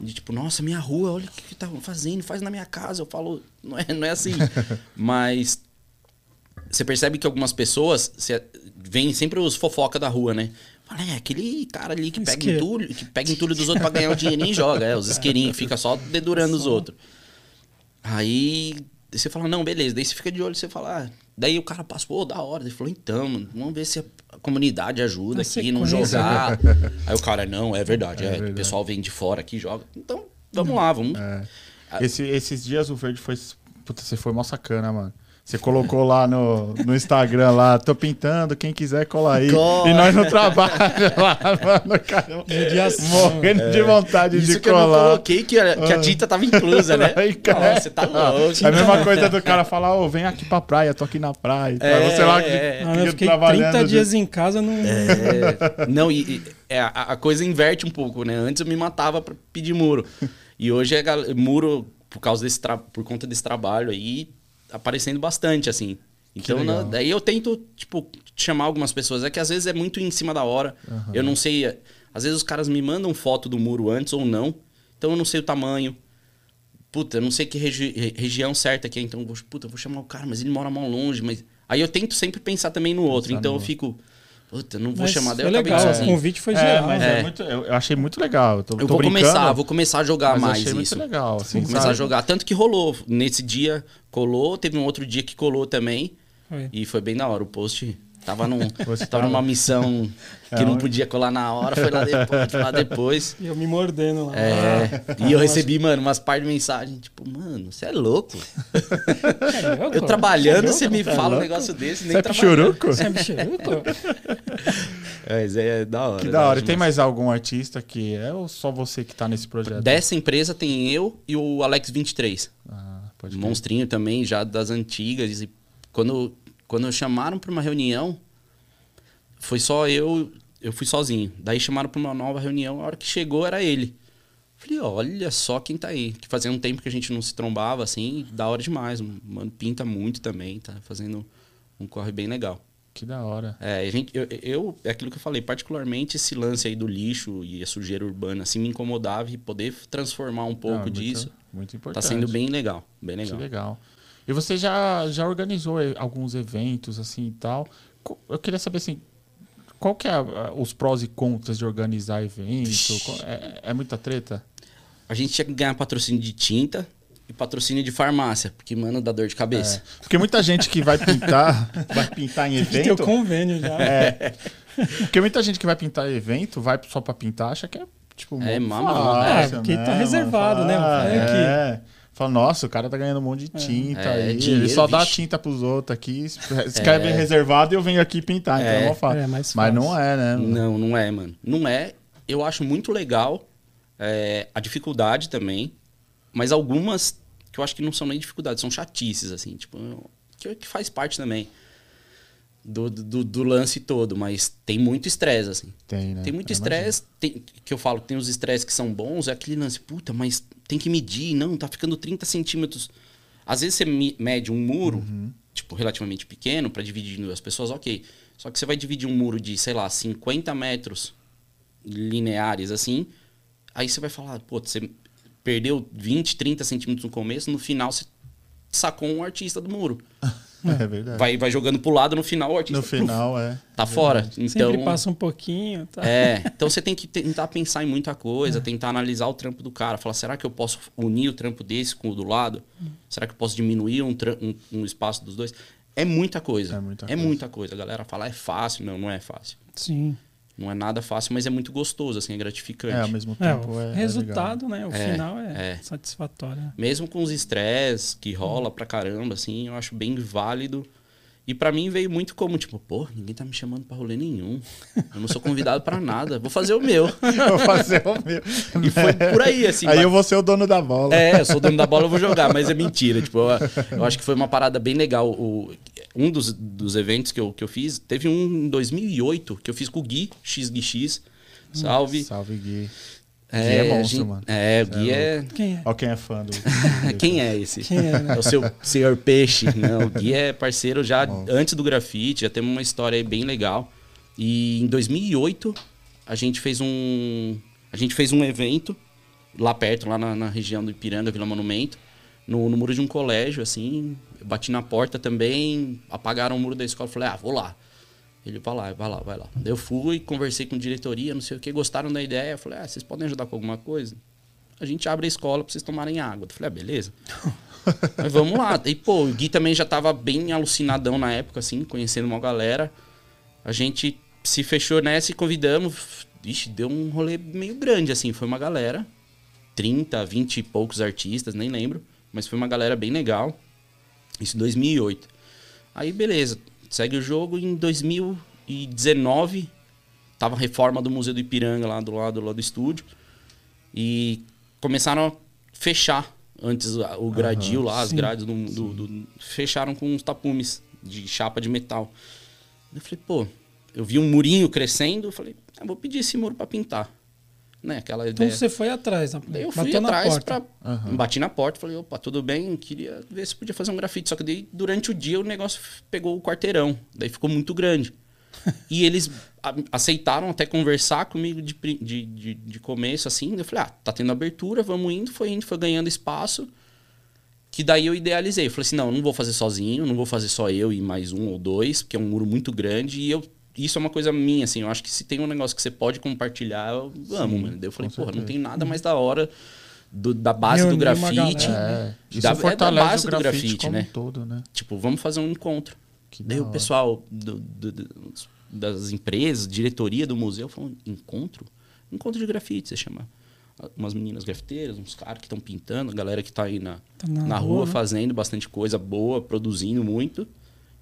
De tipo, nossa, minha rua, olha o que, que tá fazendo, faz na minha casa. Eu falo, não é, não é assim. Mas você percebe que algumas pessoas, vem sempre os fofoca da rua, né? Fala, é, aquele cara ali que pega Isqueiro. entulho, que pega entulho dos outros pra ganhar o dinheirinho e joga. É, os isqueirinhos que fica só dedurando os outros. Aí você fala, não, beleza. Daí você fica de olho, você fala, ah. Daí o cara passa, pô, da hora. Ele falou, então, mano, vamos ver se a comunidade ajuda aqui, não jogar. Aí o cara, não, é verdade, é, verdade. o pessoal vem de fora aqui e joga. Então, vamos lá, vamos. É. Esse- esses dias o verde foi. Puta, você foi mó sacana, mano. Você colocou lá no, no Instagram lá, tô pintando, quem quiser cola aí. Cola. E nós no trabalho lá, mano. Mediação. Morrendo de vontade Isso de que eu não colar. coloquei que a, que a tinta tava inclusa, né? Aí, cara. Nossa, você tá louco. É a mesma coisa do cara falar, ô, vem aqui pra praia, tô aqui na praia. É, Você lá que, é. Ah, eu que fiquei trabalhando 30 de- dias em casa num. É, não, e, e- é, a, a coisa inverte um pouco, né? Antes eu me matava pra pedir muro. E hoje é muro, por causa desse tra- por conta desse trabalho aí, aparecendo bastante, assim. Então, na- daí eu tento, tipo, chamar algumas pessoas. É que às vezes é muito em cima da hora. Eu não sei. é, Às vezes os caras me mandam foto do muro antes ou não. Então eu não sei o tamanho. Puta, eu não sei que regi- re- região certa que é. Então, eu vou, puta, eu vou chamar o cara, mas ele mora mal longe. Mas... Aí eu tento sempre pensar também no outro. Pensar então no eu fico. Puta, não vou Mas chamar. Eu acabei legal, o convite foi É, geral. mas É. é muito, eu, achei muito legal. Eu, tô, Eu tô vou brincando, começar, vou começar a jogar mas mais achei isso. muito legal. Assim, Vou começar sabe? a jogar. Tanto que rolou. Nesse dia colou, teve um outro dia que colou também. Foi. E foi bem da hora. O post tava, num, Você tava tava- numa missão que É, não onde- podia colar na hora, foi lá depois. lá depois. E eu me mordendo lá. É, e eu recebi, mano, umas par de mensagem, tipo, mano, você é louco. É, Eu trabalhando, você me é fala um louco? negócio desse, nem Você é trabalhando. pichuruco? Você é? É, mas é da hora. Que da hora. E tem mais algum artista que é ou só você que tá nesse projeto? Dessa empresa tem eu e o Alex 23. Ah, Pode monstrinho também, já das antigas. E quando, quando chamaram para uma reunião, foi só eu, eu fui sozinho. Daí chamaram para uma nova reunião, a hora que chegou era ele. Falei, olha só quem tá aí. Que fazia um tempo que a gente não se trombava, assim, da hora demais. Mano, pinta muito também, tá fazendo um corre bem legal. Que da hora. É, a gente, eu, eu, é aquilo que eu falei, particularmente esse lance aí do lixo e a sujeira urbana, assim, me incomodava e poder transformar um pouco Não, muito- disso Muito importante. tá sendo bem legal, bem legal. Que legal. E você já, já organizou eh, alguns eventos assim e tal. Eu queria saber assim, qual que é a- os prós e contras de organizar evento? É, é muita treta? A gente tinha que ganhar patrocínio de tinta patrocínio de farmácia, porque, mano, dá dor de cabeça. Porque muita gente que vai pintar, vai pintar em Tem que ter o evento. convênio já. É. Porque muita gente que vai pintar em evento, vai só pra pintar, acha que é tipo É, mó mamão, né? fácil, É, porque tá mano? reservado, Fala, né? aqui. É. Fala, nossa, o cara tá ganhando um monte de tinta É, aí. dinheiro, ele só dá vixe. tinta pros outros aqui, escreve reservado e eu venho aqui pintar. Então É. é mó fácil. É, mais Mas fácil. não é, né? mano? Não, não é, mano. Não é. Eu acho muito legal é, a dificuldade também, mas algumas que eu acho que não são nem dificuldades, são chatices, assim, tipo, que, que faz parte também do, do, do lance todo, mas tem muito estresse, assim. Tem, né? Tem muito estresse, que eu falo que tem os estresses que são bons, é aquele lance, puta, mas tem que medir, não, tá ficando 30 centímetros. Às vezes você me- mede um muro, Uhum. tipo, relativamente pequeno, pra dividir em duas pessoas, ok. Só que você vai dividir um muro de, sei lá, 50 metros lineares, assim, aí você vai falar, pô, você perdeu 20, 30 centímetros no começo, no final você sacou um artista do muro. É verdade. Vai, vai jogando pro lado, no final o artista No final, é. tá fora. Então, Sempre passa um pouquinho. Tá? é, então você tem que tentar pensar em muita coisa, tentar analisar o trampo do cara. Falar, será que eu posso unir o trampo desse com o do lado? Será que eu posso diminuir um, um- um espaço dos dois? É muita coisa. É muita é coisa. muita coisa. A galera fala, é fácil. Não, não é fácil. Sim. Não é nada fácil, mas é muito gostoso, assim, é gratificante. É, ao mesmo É, tempo o é. é resultado, né? O É, final é, é. satisfatório. né? Mesmo com os estresses que rola pra caramba, assim, eu acho bem válido. E pra mim veio muito como, tipo, pô, ninguém tá me chamando pra rolê nenhum. Eu não sou convidado pra nada. Vou fazer o meu. Vou fazer o meu. E foi por aí, assim. Aí mas- eu vou ser o dono da bola. É, eu sou dono da bola, eu vou jogar, mas é mentira. Tipo, eu, eu acho que foi uma parada bem legal. O, um dos, dos eventos que eu, que eu fiz, teve um em 2008 que eu fiz com o Gui, XGX. Salve. Salve, Gui. Gui é a monstro, gente- mano. É, o Gui é. Quem é? Ó quem é fã do... Quem é esse? Quem é, né? É o seu senhor peixe. Não, o Gui é parceiro já antes do grafite, já temos uma história aí bem legal. E em 2008 a gente fez um a gente fez um evento lá perto, lá na, na região do Ipiranga, Vila Monumento, no, no muro de um colégio, assim. Eu bati na porta também, apagaram o muro da escola, falei, ah, vou lá. Ele, vai lá, vai lá, vai lá. Eu fui, conversei com diretoria, não sei o que, gostaram da ideia. Eu falei, ah, vocês podem ajudar com alguma coisa? A gente abre a escola pra vocês tomarem água. Eu falei, ah, beleza. Mas vamos lá. E, pô, o Gui também já tava bem alucinadão na época, assim, conhecendo uma galera. A gente se fechou nessa e convidamos. Ixi, deu um rolê meio grande, assim. Foi uma galera. 30, 20 e poucos artistas, nem lembro. Mas foi uma galera bem legal. Isso em 2008. Aí, beleza. Segue o jogo. Em 2019, tava a reforma do Museu do Ipiranga lá do lado, lá do estúdio. E começaram a fechar antes o gradil lá, as sim, grades do, do- do- fecharam com uns tapumes de chapa de metal. Eu falei, pô, eu vi um murinho crescendo, eu falei, ah, vou pedir esse muro pra pintar. Né, aquela Então ideia. você foi atrás. né? Daí eu fui Bateu atrás porta. pra. Bati na porta, falei, opa, tudo bem? Queria ver se podia fazer um grafite. Só que daí, durante o dia, o negócio pegou o quarteirão. Daí ficou muito grande. e eles aceitaram até conversar comigo de, de, de, de começo, assim. Eu falei, ah, tá tendo abertura, vamos indo. Foi indo, foi ganhando espaço. Que daí eu idealizei. Eu falei assim, não, eu não vou fazer sozinho, não vou fazer só eu e mais um ou dois, porque é um muro muito grande. E eu, isso é uma coisa minha, assim. Eu acho que se tem um negócio que você pode compartilhar, eu amo, mano. Daí eu falei, porra, não tem nada mais da hora do- da base do Reunir uma grafite. galera. É, isso Da- é da base do grafite, né? todo, né? Tipo, vamos fazer um encontro. Que Daí da o pessoal do- do- do- das empresas, diretoria do museu, falou: encontro? Encontro de grafite, você chama. Umas meninas grafiteiras, uns caras que estão pintando, a galera que tá aí na, Tá na na, rua, rua, né? fazendo bastante coisa boa, produzindo muito,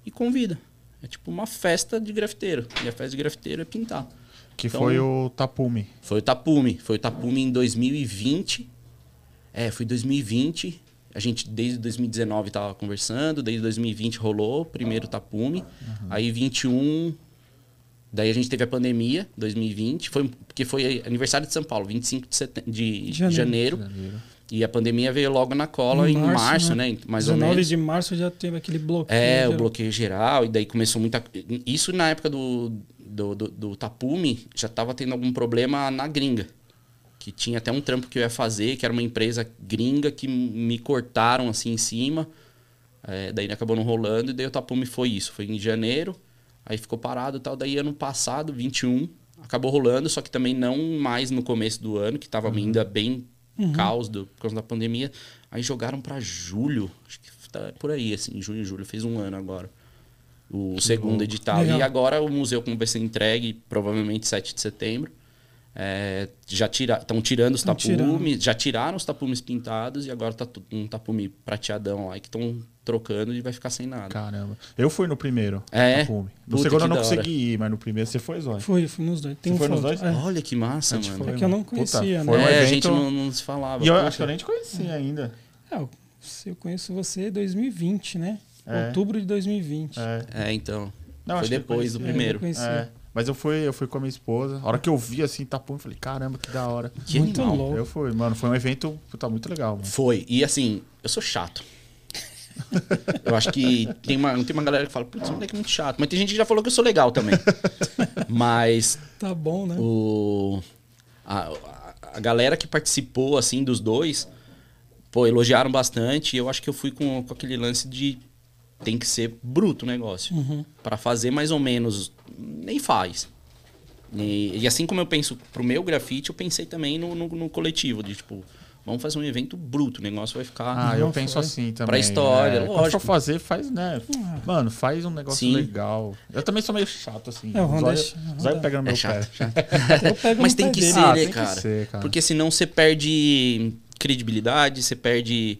e convida. É tipo uma festa de grafiteiro. E a festa de grafiteiro é pintar. Que Então- foi o Tapume. Foi o Tapume. Foi o Tapume em 2020. É, foi 2020. A gente, desde 2019, tava conversando, desde 2020 rolou, primeiro tapume. Uhum. Aí 21. Daí a gente teve a pandemia, 2020, foi, porque foi aniversário de São Paulo, 25 de, de Janeiro. janeiro. Janeiro. E a pandemia veio logo na cola em março, né? Mais ou 19 menos. de março já teve aquele bloqueio. É, o geral. bloqueio geral, e daí começou muita. Isso na época do, do, do, do Tapume, já tava tendo algum problema na gringa. Que tinha até um trampo que eu ia fazer, que era uma empresa gringa que me cortaram assim em cima. É, daí acabou não rolando, e daí o Tapume foi isso. Foi em janeiro, aí ficou parado e tal. Daí ano passado, 21, acabou rolando, só que também não mais no começo do ano, que tava ainda bem caos do, por causa da pandemia. Aí jogaram pra julho, acho que tá por aí, assim, junho, julho, fez um ano agora. O segundo edital. Legal. E agora o museu, como vai ser entregue, provavelmente 7 de setembro. É, já tira, estão tirando os Tão tapumes, já tiraram os tapumes pintados e agora tá um tapume prateadão lá que estão trocando e vai ficar sem nada. Caramba. Eu fui no primeiro. É? No Puta, segundo eu não consegui ir, mas no primeiro você foi, Zóio. Fui, fui nos dois. Tem Você um foi nos foto. dois? É. Olha que massa, A gente mano. foi, É que eu não Puta, conhecia, foi né? um é, a evento- gente não, não se falava. E eu Poxa. acho que eu nem te conhecia ainda. É, eu- eu conheço você em 2020, né? É. Outubro de 2020. É. É, então. Não, Foi depois do primeiro. É. Mas eu fui, eu fui com a minha esposa. A hora que eu vi assim, tapume, eu falei, caramba, que da hora. Que Muito animal. louco. Eu fui, mano, foi um evento puta, muito legal, mano. Foi. E assim, eu sou chato. eu acho que tem uma, tem uma galera que fala, putz, esse moleque é muito chato. Mas tem gente que já falou que eu sou legal também. Mas Tá bom, né? o, a, a- galera que participou, assim, dos dois, pô, elogiaram bastante. E eu acho que eu fui com, com aquele lance de tem que ser bruto o negócio. Uhum. Pra fazer mais ou menos, nem faz. E, e assim como eu penso pro meu grafite, eu pensei também no, no, no coletivo, de tipo, vamos fazer um evento bruto, o negócio vai ficar. Ah, eu penso foi. assim também. Pra história, é. Quando lógico. for fazer, faz, né? Mano, faz um negócio Sim. legal. Eu também sou meio chato, assim. É, o Honda é Zóio- pega no meu É chato, pé. Mas tem que ser, Ah, né, tem que cara? ser, cara. Porque senão você perde credibilidade, você perde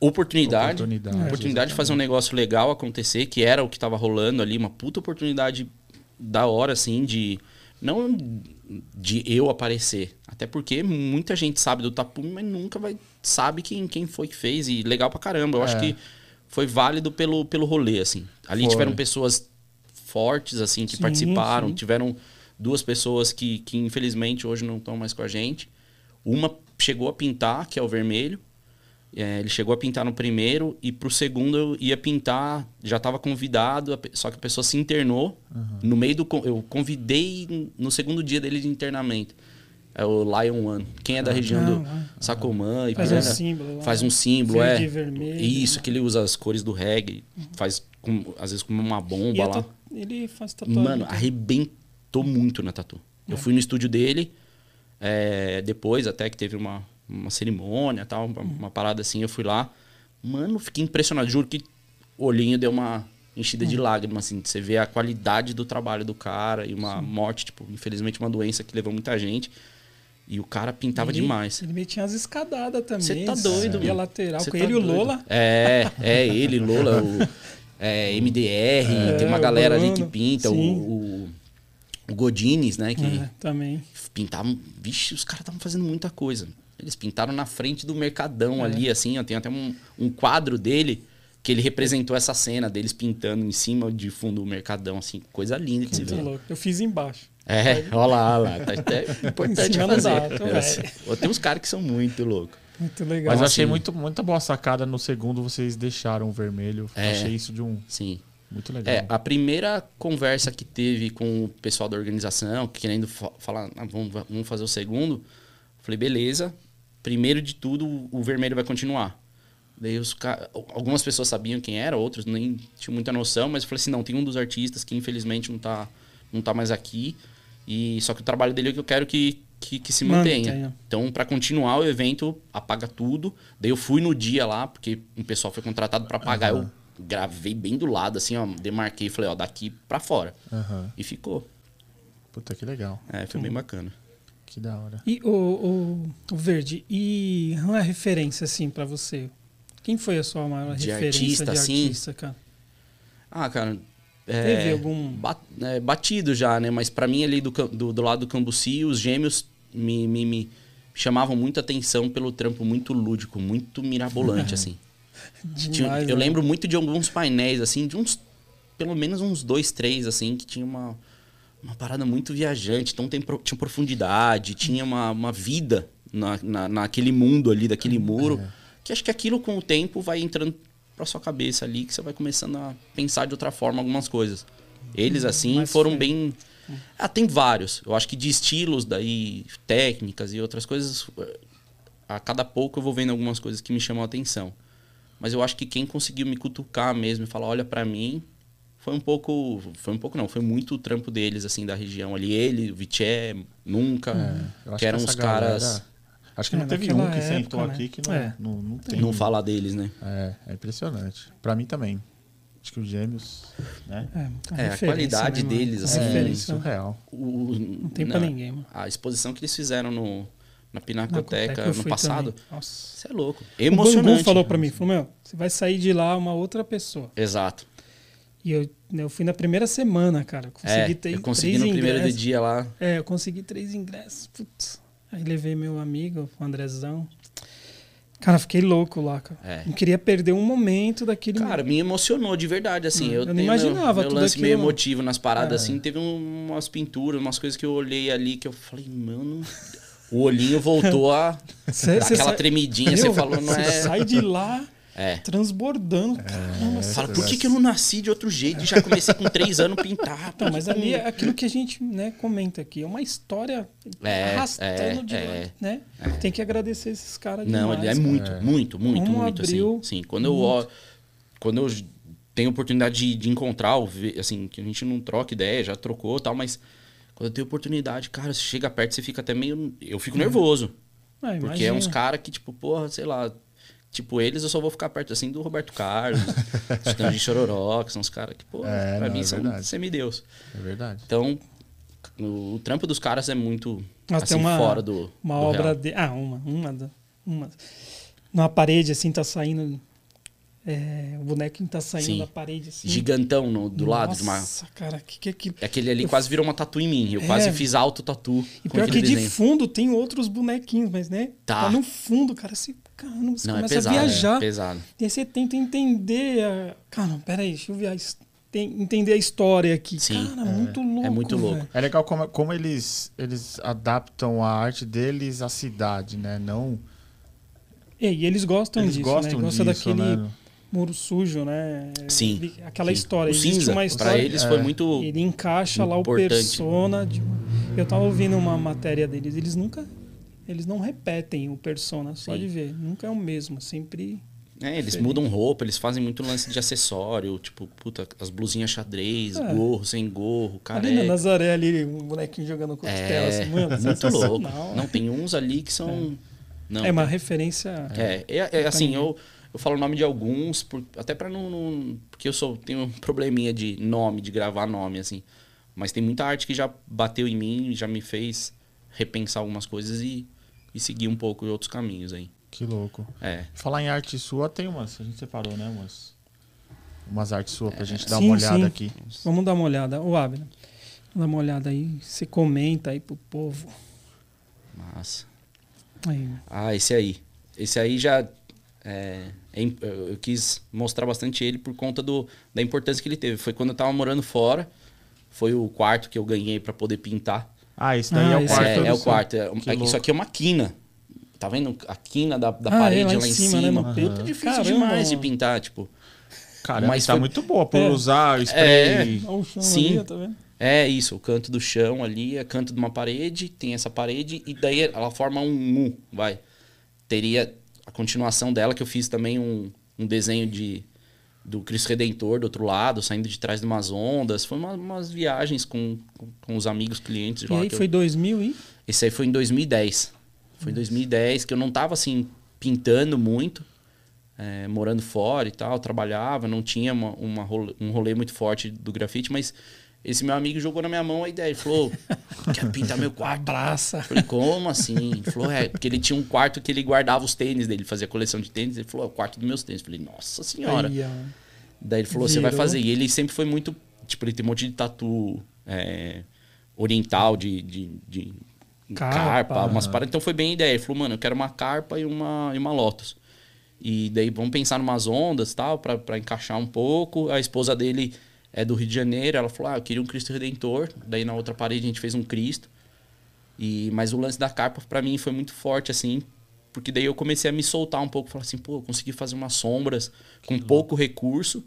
oportunidade. Oportunidade, Oportunidade de fazer um negócio legal acontecer, que era o que tava rolando ali, uma puta oportunidade da hora, assim, de. Não de eu aparecer. Até porque muita gente sabe do Tapume, mas nunca vai sabe quem, quem foi que fez. E legal pra caramba. Eu acho É. que foi válido pelo, pelo rolê, assim. Ali Foi. tiveram pessoas fortes, assim, que Sim, participaram. sim. Tiveram duas pessoas que, que infelizmente hoje não estão mais com a gente. Uma chegou a pintar, que é o vermelho. É, ele chegou a pintar no primeiro e pro segundo eu ia pintar, já estava convidado, só que a pessoa se internou no meio do. Eu convidei no segundo dia dele de internamento. É o Lion One. Quem é da região Não, do é. Sacomã e Faz um símbolo. Faz um símbolo, é. vermelho. Isso, que ele usa as cores do reggae. Faz, com- às vezes, como uma bomba lá. ele faz tatuagem. Mano, também. arrebentou muito na tatu. É. Eu fui no estúdio dele, é, depois até que teve uma, uma cerimônia tal, uma, Uhum. uma parada assim, eu fui lá. Mano, fiquei impressionado. Juro que o olhinho deu uma enchida Uhum. de lágrimas, assim. Você vê a qualidade do trabalho do cara e uma morte, tipo, infelizmente uma doença que levou muita gente. E o cara pintava Ele- demais. Ele metia as escadadas também. Cê tá doido, subia mano. lateral. Cê com tá ele e o. Lola. É, é ele, Lola, o é, MDR, tem uma galera ali que pinta, o, sim. o, o Godines, né? Que É, também. pintavam. Vixe, os caras estavam fazendo muita coisa. Eles pintaram na frente do É. Mercadão ali, assim, ó. Tem até um, um quadro dele que ele representou essa cena deles pintando em cima de fundo do Mercadão, assim. Coisa linda se Muito ver. louco. Eu fiz embaixo. É, olha lá, olha lá. Tá até importante fazer. dá, Eu sei. Ô, Tem uns caras que são muito loucos. Muito legal. Mas eu Assim- achei muito, muita boa sacada no segundo, vocês deixaram o vermelho. É. Achei isso de um. Sim. Muito legal. É, a primeira conversa que teve com o pessoal da organização, querendo fa- falar, ah, vamos, vamos fazer o segundo, eu falei, beleza. Primeiro de tudo, o vermelho vai continuar. Daí os algumas pessoas sabiam quem era, outros nem tinham muita noção, mas eu falei assim, não, tem um dos artistas que infelizmente não tá, não tá mais aqui. E só que o trabalho dele é o que eu quero que, que, que se mantenha. Mantenha. Então, para continuar o evento, apaga tudo. Daí eu fui no dia lá, porque um pessoal foi contratado para apagar. Eu gravei bem do lado, assim, ó, demarquei e falei, ó, daqui para fora. Aham. E ficou. Puta que legal. É, foi bem bacana. Que da hora. E o, o, o Verde, e uma referência, assim, pra você? Quem foi a sua maior De referência artista, de assim? artista, cara? Ah, cara. É, Teve algum- é, batido já, né? Mas pra mim ali do, do, do lado do Cambuci, os gêmeos me, me, me chamavam muita atenção pelo trampo muito lúdico, muito mirabolante, assim. Tinha- Demais, eu né? lembro muito de alguns painéis, assim, de uns. Pelo menos uns dois, três, assim, que tinha uma, uma parada muito viajante. Então tem, tinha profundidade, tinha uma, uma vida na, na, naquele mundo ali, daquele muro. Que acho que aquilo com o tempo vai entrando pra sua cabeça ali, que você vai começando a pensar de outra forma algumas coisas. Eles, assim, mais foram bem. Ah, tem vários. Eu acho que de estilos, daí, técnicas e outras coisas. A cada pouco eu vou vendo algumas coisas que me chamam a atenção. Mas eu acho que quem conseguiu me cutucar mesmo e falar, olha pra mim, foi um pouco. Foi um pouco não, foi muito o trampo deles, assim, da região ali. Ele, o Viché, nunca. Eu acho que eram essa uns caras. galera- Acho que não É, teve um que sentou época, aqui né? que não, É. não, não tem. Não falar deles, né? É, é impressionante. Pra mim também. Acho que os gêmeos, né? É, É, a referência, qualidade né, mano? deles, A assim, É surreal. O, Não tem pra ninguém, mano. A exposição que eles fizeram no, na Na Pinacoteca no passado, também. Nossa. você é louco. O Emocionante. Bangu falou pra mim, falou, meu, você vai sair de lá uma outra pessoa. Exato. E eu, eu fui na primeira semana, cara. Consegui É, ter eu consegui três no primeiro ingressos. dia lá. É, eu consegui três ingressos. Putz. Aí levei meu amigo, o Andrezão. Cara, fiquei louco lá, cara. É. Não queria perder um momento daquele. Cara, me emocionou de verdade, assim. Hum, eu eu não imaginava meu, meu tudo lance meio aquilo. emotivo nas paradas, É. assim. Teve um- umas pinturas, umas coisas que eu olhei ali que eu falei, mano. O olhinho voltou a Cê- dar cê aquela sai- tremidinha. Você falou, não é. sai de lá É. transbordando. Caramba, Fala, por que, que eu não nasci de outro jeito e já comecei com três anos pintar? Que mas eu ali não- é aquilo que a gente né, comenta aqui. É uma história É, arrastando é, de é, lá, né? Tem que agradecer esses caras Não, demais. ele é muito, muito, muito, Como muito, abriu assim. Sim, quando eu, ó, quando eu tenho oportunidade de, de encontrar, assim, que a gente não troca ideia, já trocou e tal, mas quando eu tenho oportunidade, cara, você chega perto, você fica até meio... Eu fico nervoso, Ah, porque é uns caras que, tipo, porra, sei lá... Tipo, eles eu só vou ficar perto, assim, do Roberto Carlos, do de Chororó, que são os caras que, pô, É, pra não, mim é são verdade. semideus. É verdade. Então, o, o trampo dos caras é muito, Mas assim, tem uma, fora do uma do obra real. de. Ah, uma. Uma. da- uma. Numa parede, assim, tá saindo. é, o bonequinho tá saindo Sim. da parede, assim. Gigantão no- do lado de uma... Nossa, cara, que que é aquilo? Aquele ali Eu quase virou uma tatu em mim. Eu É. quase fiz alto tatu E pior que aquele de desenho. fundo tem outros bonequinhos, mas né? Tá. no fundo, cara, assim, caramba, você Não, é começa pesado. a viajar. É pesado. E aí você tenta entender. A... Cara, peraí, deixa eu ver tem- entender a história aqui. Sim. Cara, muito louco. É muito louco. velho. É legal como, como eles, eles adaptam a arte deles à cidade, né? Não. E, e eles gostam Eles disso, gostam né? Gostam disso, daquele né? muro sujo, né? Sim. Ele- Aquela Sim. história. O Existe cinza, uma pra história. eles foi É. muito... Ele encaixa lá o persona. de- Eu tava ouvindo uma matéria deles. Eles nunca. Eles não repetem o persona, só Sim. de ver. Nunca é o mesmo. Sempre. É, eles Diferente. mudam roupa, eles fazem muito lance de acessório, tipo, puta, as blusinhas xadrez, É. gorro, sem gorro, Ali na. Nazaré, ali, um bonequinho jogando costela. É, assim, mano, muito louco. Não, tem uns ali que são... Não, É uma referência. É, é, é, assim, eu, eu falo o nome de alguns, por- até pra não, não- Porque eu sou, tenho um probleminha de nome, de gravar nome, assim. Mas tem muita arte que já bateu em mim, já me fez repensar algumas coisas e, e seguir um pouco em outros caminhos aí. Que louco. É. Falar em arte sua, tem umas. A gente separou, né? Umas, umas artes suas pra gente dar Sim, uma olhada sim. aqui. Vamos dar uma olhada. Ô, Abner, vamos dar uma olhada aí. Você comenta aí pro povo. Massa. Aí. Ah, esse aí. Esse aí já. É, é eu quis mostrar bastante ele por conta do, da importância que ele teve. Foi quando eu tava morando fora. Foi o quarto que eu ganhei pra poder pintar. Ah, esse daí Ah, é o quarto. é, é o seu- quarto. é- Que é- louco. isso aqui é uma quina. Tá vendo? A quina da, da Ah, é, parede lá lá, em cima, cima. né? Puta, difícil Caramba, demais de pintar, tipo. Caramba, Mas tá foi- muito boa por É. usar spray. Olha o chão Sim. ali, tá vendo? É isso, o canto do chão ali, é canto de uma parede, tem essa parede, e daí ela forma um mu, vai. Teria a continuação dela, que eu fiz também um, um desenho de do Cristo Redentor do outro lado, saindo de trás de umas ondas. Foi uma- umas viagens com, com, com os amigos, clientes E lá. aí que eu- foi 2000 e... Esse aí foi em 2010. Foi em 2010 que eu não tava assim pintando muito, é, morando fora e tal, trabalhava, não tinha uma, uma um rolê muito forte do grafite, mas esse meu amigo jogou na minha mão a ideia. Ele falou: quer pintar meu quarto? Abraça. Falei, como assim? Ele falou, é, porque ele tinha um quarto que ele guardava os tênis dele, fazia coleção de tênis. Ele falou, é o quarto dos meus tênis. Eu falei, nossa senhora. Aí. Daí ele falou, você vai fazer. E ele sempre foi muito. Tipo, ele tem um monte de tatu é, oriental, de, de, de Carpa. carpa umas paradas. Então foi bem a ideia. Ele falou, mano, eu quero uma carpa e uma, e uma Lotus. E daí vamos pensar em umas ondas tal, pra encaixar um pouco. A esposa dele é do Rio de Janeiro. Ela falou: Ah, eu queria um Cristo Redentor. Daí na outra parede a gente fez um Cristo. E, mas o lance da capa para mim foi muito forte, assim, porque daí eu comecei a me soltar um pouco, falar assim, pô, eu consegui fazer umas sombras que com louco. pouco recurso,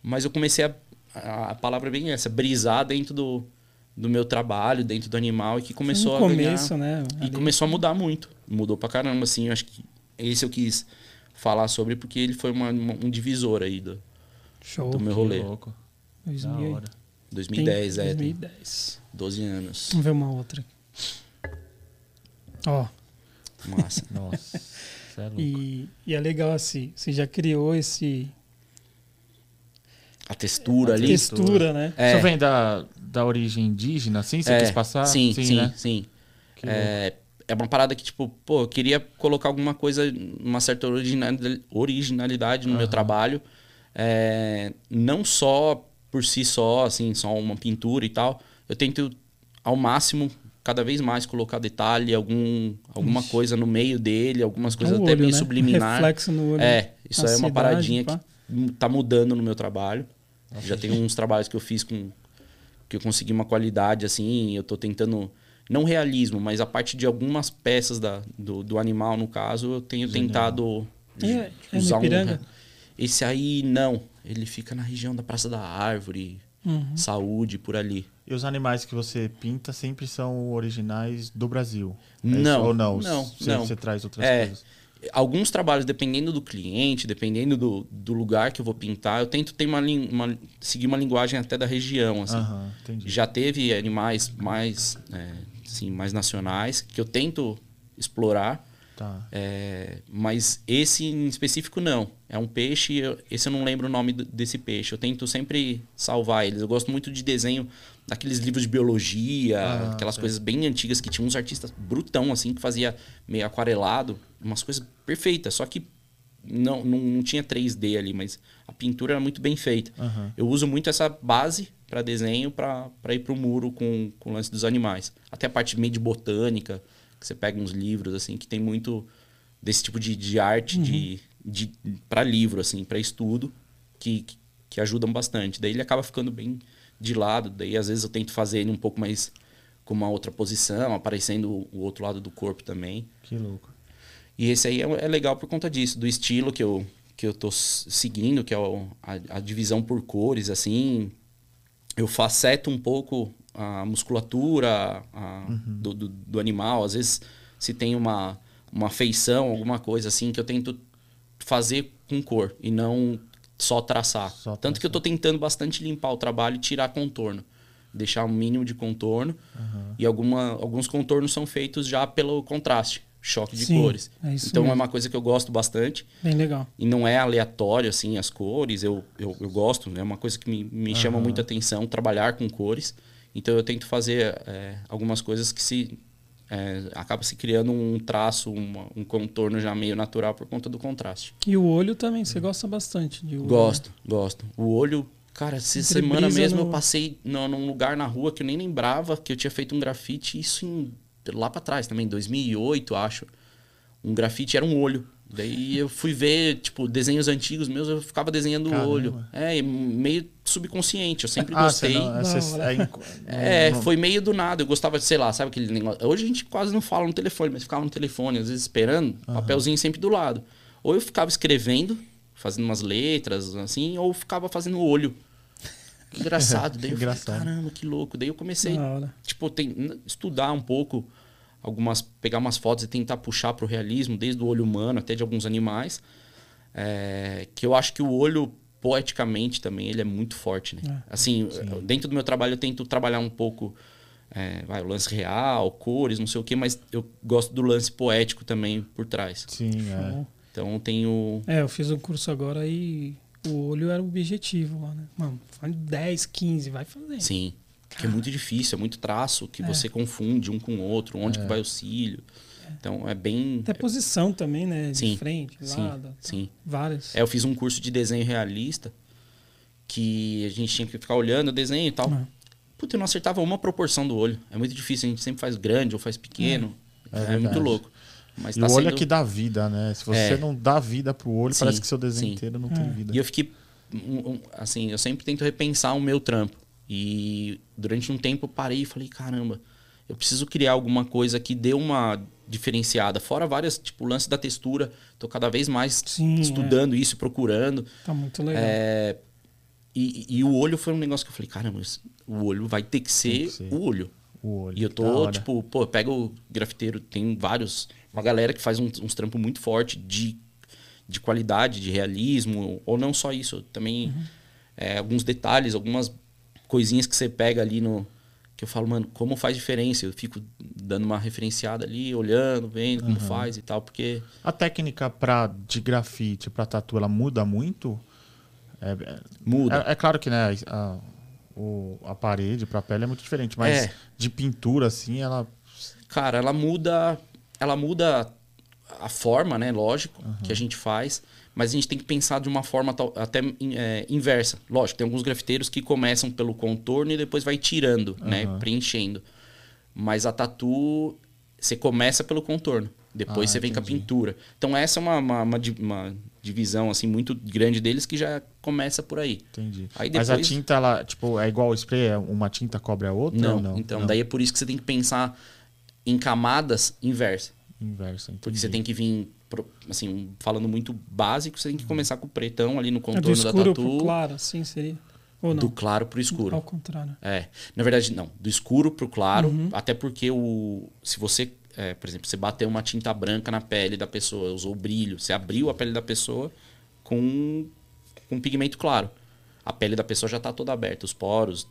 mas eu comecei a, a, palavra é bem essa, brisar dentro do, do meu trabalho, dentro do animal, e que começou no a começo, ganhar, né? Ali. E começou a mudar muito, mudou pra caramba, assim, eu acho que esse eu quis falar sobre, porque ele foi uma, uma um divisor aí do, Show, do meu rolê. Que louco. 2010, Tem, é. 2010. 12 anos. Vamos ver uma outra. Ó. Massa. Nossa. É e, e, é legal assim, você já criou esse. A textura a ali. A textura, né? É. Isso vem da, da origem indígena, assim? Você é. quis passar? Sim, sim, sim. Né? sim. Que... É, é uma parada que, tipo, pô, eu queria colocar alguma coisa, uma certa originalidade no uhum. meu trabalho. É, não só por si só, assim, só uma pintura e tal. Eu tento, ao máximo, cada vez mais colocar detalhe, algum, alguma Ixi. coisa no meio dele, algumas coisas No até olho, meio né? subliminar. Reflexo no olho. É, isso aí é uma paradinha pá. que tá mudando no meu trabalho. Já tem uns trabalhos que eu fiz com que eu consegui uma qualidade assim, eu tô tentando não realismo, mas a parte de algumas peças da, do, do animal no caso, eu tenho Genial. tentado é, é usar um Ipiranga? Esse aí não, ele fica na região da Praça da Árvore, Uhum. Saúde por ali. E os animais que você pinta sempre são originais do Brasil? É isso? Não, Ou não? não, Você, não. você traz outras É, coisas? Alguns trabalhos, dependendo do cliente, dependendo do, do lugar que eu vou pintar, eu tento ter uma, lin- uma- seguir uma linguagem até da região, assim. Entendi. Já teve animais mais, é, assim, mais nacionais que eu tento explorar, Tá. é, mas esse em específico não. É um peixe, eu- esse eu não lembro o nome do- desse peixe. Eu tento sempre salvar eles. Eu gosto muito de desenho daqueles livros de biologia, Ah, aquelas coisas bem antigas que tinha uns artistas brutão assim que fazia meio aquarelado, umas coisas perfeitas, só que não, não, não tinha 3D ali, mas a pintura era muito bem feita. Aham. Eu uso muito essa base para desenho para ir pro muro com, com o lance dos animais. Até a parte meio de botânica, que você pega uns livros assim que tem muito desse tipo de, de arte de, de para livro assim, para estudo, que, que, que ajudam bastante. Daí ele acaba ficando bem de lado, daí às vezes eu tento fazer ele um pouco mais com uma outra posição, aparecendo o- outro lado do corpo também. Que louco. E esse aí é, é legal por conta disso, do estilo que eu, que eu tô seguindo, que é o- a, a divisão por cores, assim. Eu faceto um pouco a musculatura a- do, do, do animal. Às vezes, se tem uma, uma feição, alguma coisa assim, que eu tento fazer com cor e não só traçar. Só Tanto que eu tô tentando bastante limpar o trabalho e tirar contorno. Deixar um mínimo de contorno. E alguma, alguns contornos são feitos já pelo contraste, choque de Sim, cores. é isso então é mesmo. uma coisa que eu gosto bastante. Bem legal. E não é aleatório, assim, as cores. Eu, eu, eu gosto, é uma coisa que me, me chama muita atenção, trabalhar com cores. Então eu tento fazer é, algumas coisas que se... É, acaba se criando um traço, uma- um contorno já meio natural por conta do contraste. E o olho também, você gosta bastante de olho. Gosto, gosto. O olho, cara, essa semana mesmo no- eu passei no- num lugar na rua que eu nem lembrava que eu tinha feito um grafite, isso em, lá pra trás também, 2008, acho. Um grafite era um olho. Daí eu fui ver, tipo, desenhos antigos meus, eu ficava desenhando o Caramba. olho. É, meio subconsciente, eu sempre Ah, gostei. você não, é, inc- É, foi meio do nada. Eu gostava de, sei lá, sabe aquele negócio. Hoje a gente quase não fala no telefone, mas ficava no telefone, às vezes esperando, papelzinho sempre do lado. Ou eu ficava escrevendo, fazendo umas letras, assim, ou ficava fazendo olho. Que engraçado. Daí eu Engraçado. falei, caramba, que louco. Daí eu comecei, tipo, tem, estudar um pouco, algumas, pegar umas fotos e tentar puxar pro realismo, desde o olho humano até de alguns animais. É, que eu acho que o olho, poeticamente também, ele é muito forte, né? Assim, dentro do meu trabalho eu tento trabalhar um pouco é, vai, o lance real, cores, não sei o quê, mas eu gosto do lance poético também por trás. Sim, é. Então eu tenho. É, eu fiz um curso agora e o olho era o objetivo lá, né? Mano, faz 10, 15, vai fazer. Sim. Que é muito difícil, é muito traço que É. você confunde um com o outro, onde que vai o cílio. Então é bem. Até posição também, né? De Sim, frente, sim, lado. sim. Várias. É, eu fiz um curso de desenho realista que a gente tinha que ficar olhando o desenho e tal. Ah. Puta, eu não acertava uma proporção do olho. É muito difícil, a gente sempre faz grande ou faz pequeno. É, é muito louco. Mas e tá o olho sendo... é que dá vida, né? Se você é. não dá vida pro olho, sim, parece que seu desenho sim. inteiro não tem é. vida. E eu fiquei. Assim, eu sempre tento repensar o meu trampo. E durante um tempo eu parei e falei, caramba, eu preciso criar alguma coisa que dê uma diferenciada. Fora várias, tipo, o lance da textura. Tô cada vez mais sim, estudando é. isso, procurando. Tá muito legal. É, e, e, o olho foi um negócio que eu falei, caramba, o olho vai ter que ser, que ser. o olho. O olho. E eu tô, tipo, pô, pega o grafiteiro, tem vários. Uma galera que faz uns, uns trampos muito forte de, de qualidade, de realismo, ou não só isso, também uhum. é, alguns detalhes, algumas coisinhas que você pega ali no. Que eu falo, mano, como faz diferença? Eu fico dando uma referenciada ali, olhando, vendo como uhum. faz e tal, porque. A técnica pra, de grafite pra tatu, ela muda muito? É, é, Muda. É, é, claro que, né, a, o, a parede para pele é muito diferente, mas é. de pintura, assim, ela. Cara, ela muda. Ela muda a forma, né? Lógico, uhum. que a gente faz. Mas a gente tem que pensar de uma forma até é, inversa. Lógico, tem alguns grafiteiros que começam pelo contorno e depois vai tirando, uhum. né? Preenchendo. Mas a tatu, você começa pelo contorno. Depois ah, você vem entendi. com a pintura. Então essa é uma, uma, uma, uma divisão assim muito grande deles que já começa por aí. Entendi. Aí depois... Mas a tinta, ela, tipo, é igual o spray? É uma tinta cobre a outra? Não, não? então não. daí é por isso que você tem que pensar em camadas inversa. Inversa, entendi. Porque você tem que vir, assim, falando muito básico, você tem que uhum. começar com o pretão ali no contorno é do escuro da tatu. Pro claro, sim, seria. Ou não? Do claro pro escuro. Ao contrário. É. Na verdade, não. Do escuro pro claro, uhum. até porque o se você é, por exemplo, você bateu uma tinta branca na pele da pessoa, usou brilho, você abriu a pele da pessoa com, com pigmento claro. A pele da pessoa já está toda aberta, os poros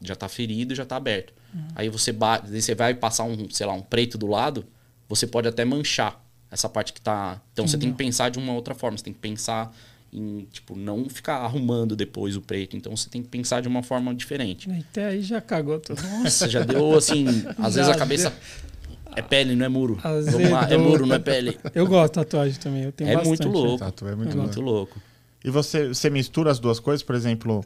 já está ferido e já está aberto. Uhum. Aí você, você vai passar um, sei lá, um preto do lado, você pode até manchar essa parte que está. Então uhum. você tem que pensar de uma outra forma, você tem que pensar em, tipo, não ficar arrumando depois o preto. Então você tem que pensar de uma forma diferente. Até aí já cagou tudo. Nossa, já deu assim, às já vezes a cabeça deu é pele, não é muro. Vamos lá, é muro, não é pele. Eu gosto de tatuagem também. Eu tenho é bastante. muito louco. Tatu é muito, é muito louco. E você, você mistura as duas coisas? Por exemplo,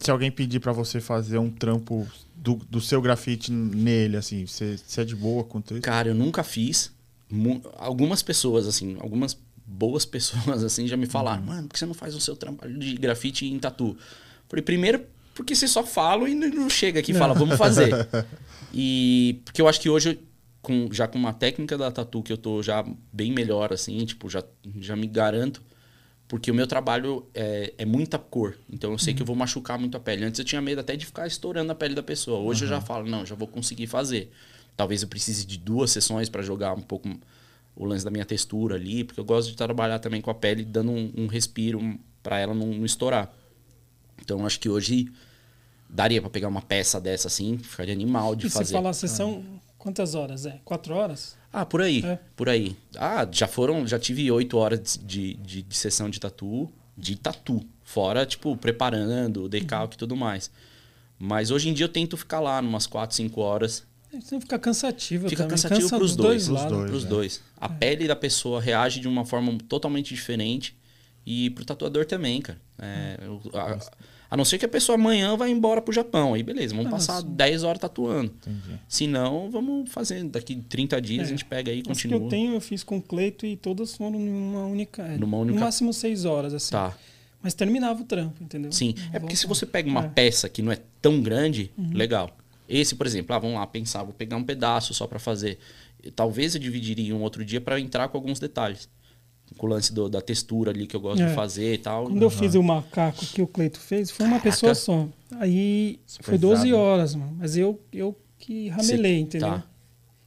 se alguém pedir para você fazer um trampo do, do seu grafite nele, assim, você, você é de boa com isso? Cara, eu nunca fiz. Algumas pessoas, assim, algumas boas pessoas, assim, já me falaram, uhum. mano, por que você não faz o seu trabalho de grafite em tatu? Falei, primeiro, porque você só fala e não chega aqui e fala, vamos fazer. e porque eu acho que hoje com, já com uma técnica da tatu que eu tô já bem melhor, assim, tipo, já, já me garanto. Porque o meu trabalho é, é muita cor. Então eu sei uhum. que eu vou machucar muito a pele. Antes eu tinha medo até de ficar estourando a pele da pessoa. Hoje uhum. eu já falo, não, já vou conseguir fazer. Talvez eu precise de duas sessões para jogar um pouco o lance da minha textura ali, porque eu gosto de trabalhar também com a pele, dando um, um respiro para ela não, não, estourar. Então acho que hoje daria para pegar uma peça dessa assim, ficaria animal de e fazer. Se falar sessão, Quantas horas é? Quatro horas? Ah, por aí. É. Por aí. Ah, já foram. Já tive oito horas de, de, de, sessão de tatu. De tatu. Fora, tipo, preparando, decalque e tudo mais. Mas hoje em dia eu tento ficar lá umas quatro, cinco horas. É, Você fica cansativo Fica também. cansativo Cansa pros dois. dois, pros dois. dois. A é. pele da pessoa reage de uma forma totalmente diferente. E pro tatuador também, cara. É, a, a não ser que a pessoa amanhã vá embora pro Japão. Aí beleza, vamos ah, passar sim. 10 horas tatuando. Entendi. Se não, vamos fazer. Daqui 30 dias é. a gente pega aí e continua. As que eu tenho, eu fiz com o Cleito e todas foram numa única. É, numa única... No máximo 6 horas, assim. Tá. Mas terminava o trampo, entendeu? Sim. é porque se você pega uma é. peça que não é tão grande, uhum. legal. Esse, por exemplo, ah, vamos lá pensar, vou pegar um pedaço só para fazer. Talvez eu dividiria um outro dia para entrar com alguns detalhes com o lance do, da textura ali que eu gosto é. de fazer e tal. Quando uhum. eu fiz o macaco que o Cleito fez, foi uma pessoa só. Aí foi 12 horas, mano. Mas eu, eu que ramelei, Cê, entendeu? Tá.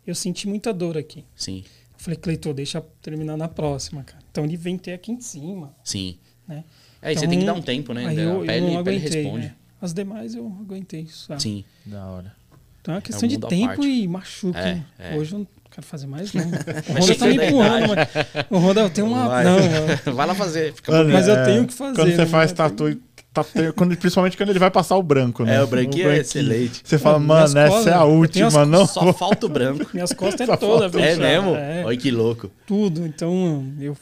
Eu senti muita dor aqui. Sim. Eu falei, Cleito, deixa terminar na próxima, cara. Então ele vem ter aqui em cima. Sim. Né? É, então, você tem que dar um tempo, né? Aí eu, a pele, eu não aguentei, responde. Né? As demais eu aguentei, sabe? Sim. Da hora. Então é uma questão é de tempo e machuca. É, é. Hoje eu quero fazer mais, não. O Honda tá me empurrando, mas. O Honda, eu tenho uma. Vai, não, vai lá fazer. Mano, mas eu tenho que fazer. Quando você faz tatu. Tá, quando, principalmente quando ele vai passar o branco, né? É, o branquinho, o branquinho. é excelente. Você fala, mano, essa costas, é a última, as, não? Só falta o branco. Minhas costas é toda, É mesmo? É, Olha que louco. Tudo. Então, eu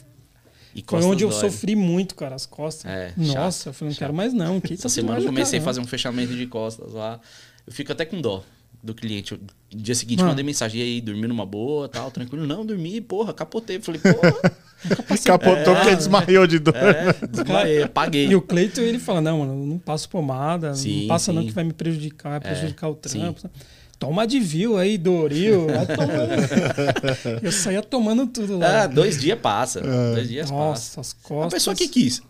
E Foi onde eu dói. sofri muito, cara, as costas. É, Nossa, chato, eu falei, não chato. quero mais não. Que Essa semana eu comecei a fazer um fechamento de costas lá. Eu fico até com dó do cliente. No dia seguinte, Mano. mandei mensagem, e aí, dormiu numa boa, tal, tranquilo. Não, dormi, porra, capotei. Falei, porra... Capotou é, porque desmaiou de dor. É, desmaiei, apaguei. E o Cleiton, ele fala, não, mano, não passo pomada, sim, não passa sim. não que vai me prejudicar, vai prejudicar é, o trampo. Sim. Toma de viu aí, Doril. eu saía tomando tudo lá. Ah, dois dias passa. É. Dois dias Nossa, passa. as costas. A pessoa que quis.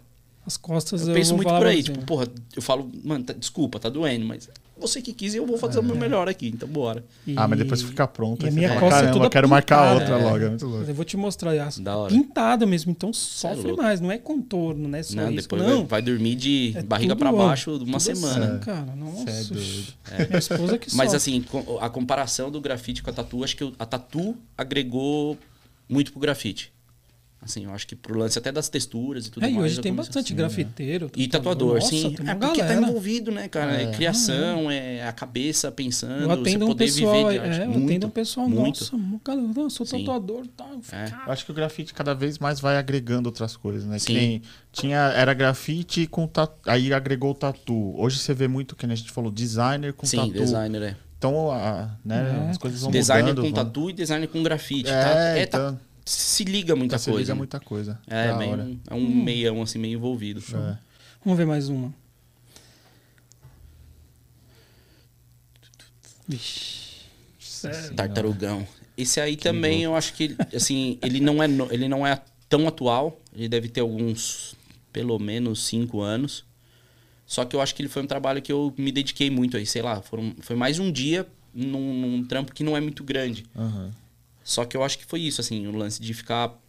As costas eu, eu penso muito por aí. Tipo, porra, eu falo, mano, tá, desculpa, tá doendo, mas você que quis e eu vou fazer é. o meu melhor aqui, então bora. E... Ah, mas depois fica pronto. E a minha fala, costa caramba, quero marcar outra é. logo. É muito louco. Eu vou te mostrar. É pintado mesmo, então sofre é mais, não é contorno, né? Só não, isso. depois não. Vai, dormir de é barriga para baixo uma semana. Assim, cara, nossa. É Minha esposa que Mas assim, a comparação do grafite com a tatu, acho que a tatu agregou muito pro grafite. Assim, eu acho que pro lance até das texturas e tudo é, mais. E hoje tem bastante assim, grafiteiro. E tatuador, Nossa, sim. É porque tá galera. tá envolvido, né, cara? É, é criação, é a cabeça pensando, eu atendo você poder um pessoal, viver de arte. É, eu muito, atendo um pessoal, muito. nossa, cara, eu sou tatuador tá, é. Eu acho que o grafite cada vez mais vai agregando outras coisas, né? Sim. Que tinha, era grafite com tatu, aí agregou o tatu. Hoje você vê muito, que a gente falou, designer com sim, tatu. Sim, designer, é. Então, a, né, é. as coisas vão designer mudando. Designer com tatu e designer com grafite, é, tá? É, tá então... tá se liga muita se coisa. Se liga muita coisa. É, é meio, é um hum. meião, assim, meio envolvido. É. Vamos ver mais uma. Vixe. Tartarugão. Esse aí que também louco. eu acho que assim, ele não é ele não é tão atual, ele deve ter alguns pelo menos cinco anos. Só que eu acho que ele foi um trabalho que eu me dediquei muito aí, sei lá, foram, foi mais um dia num, num trampo que não é muito grande. Uhum. Só que eu acho que foi isso, assim, o lance de ficar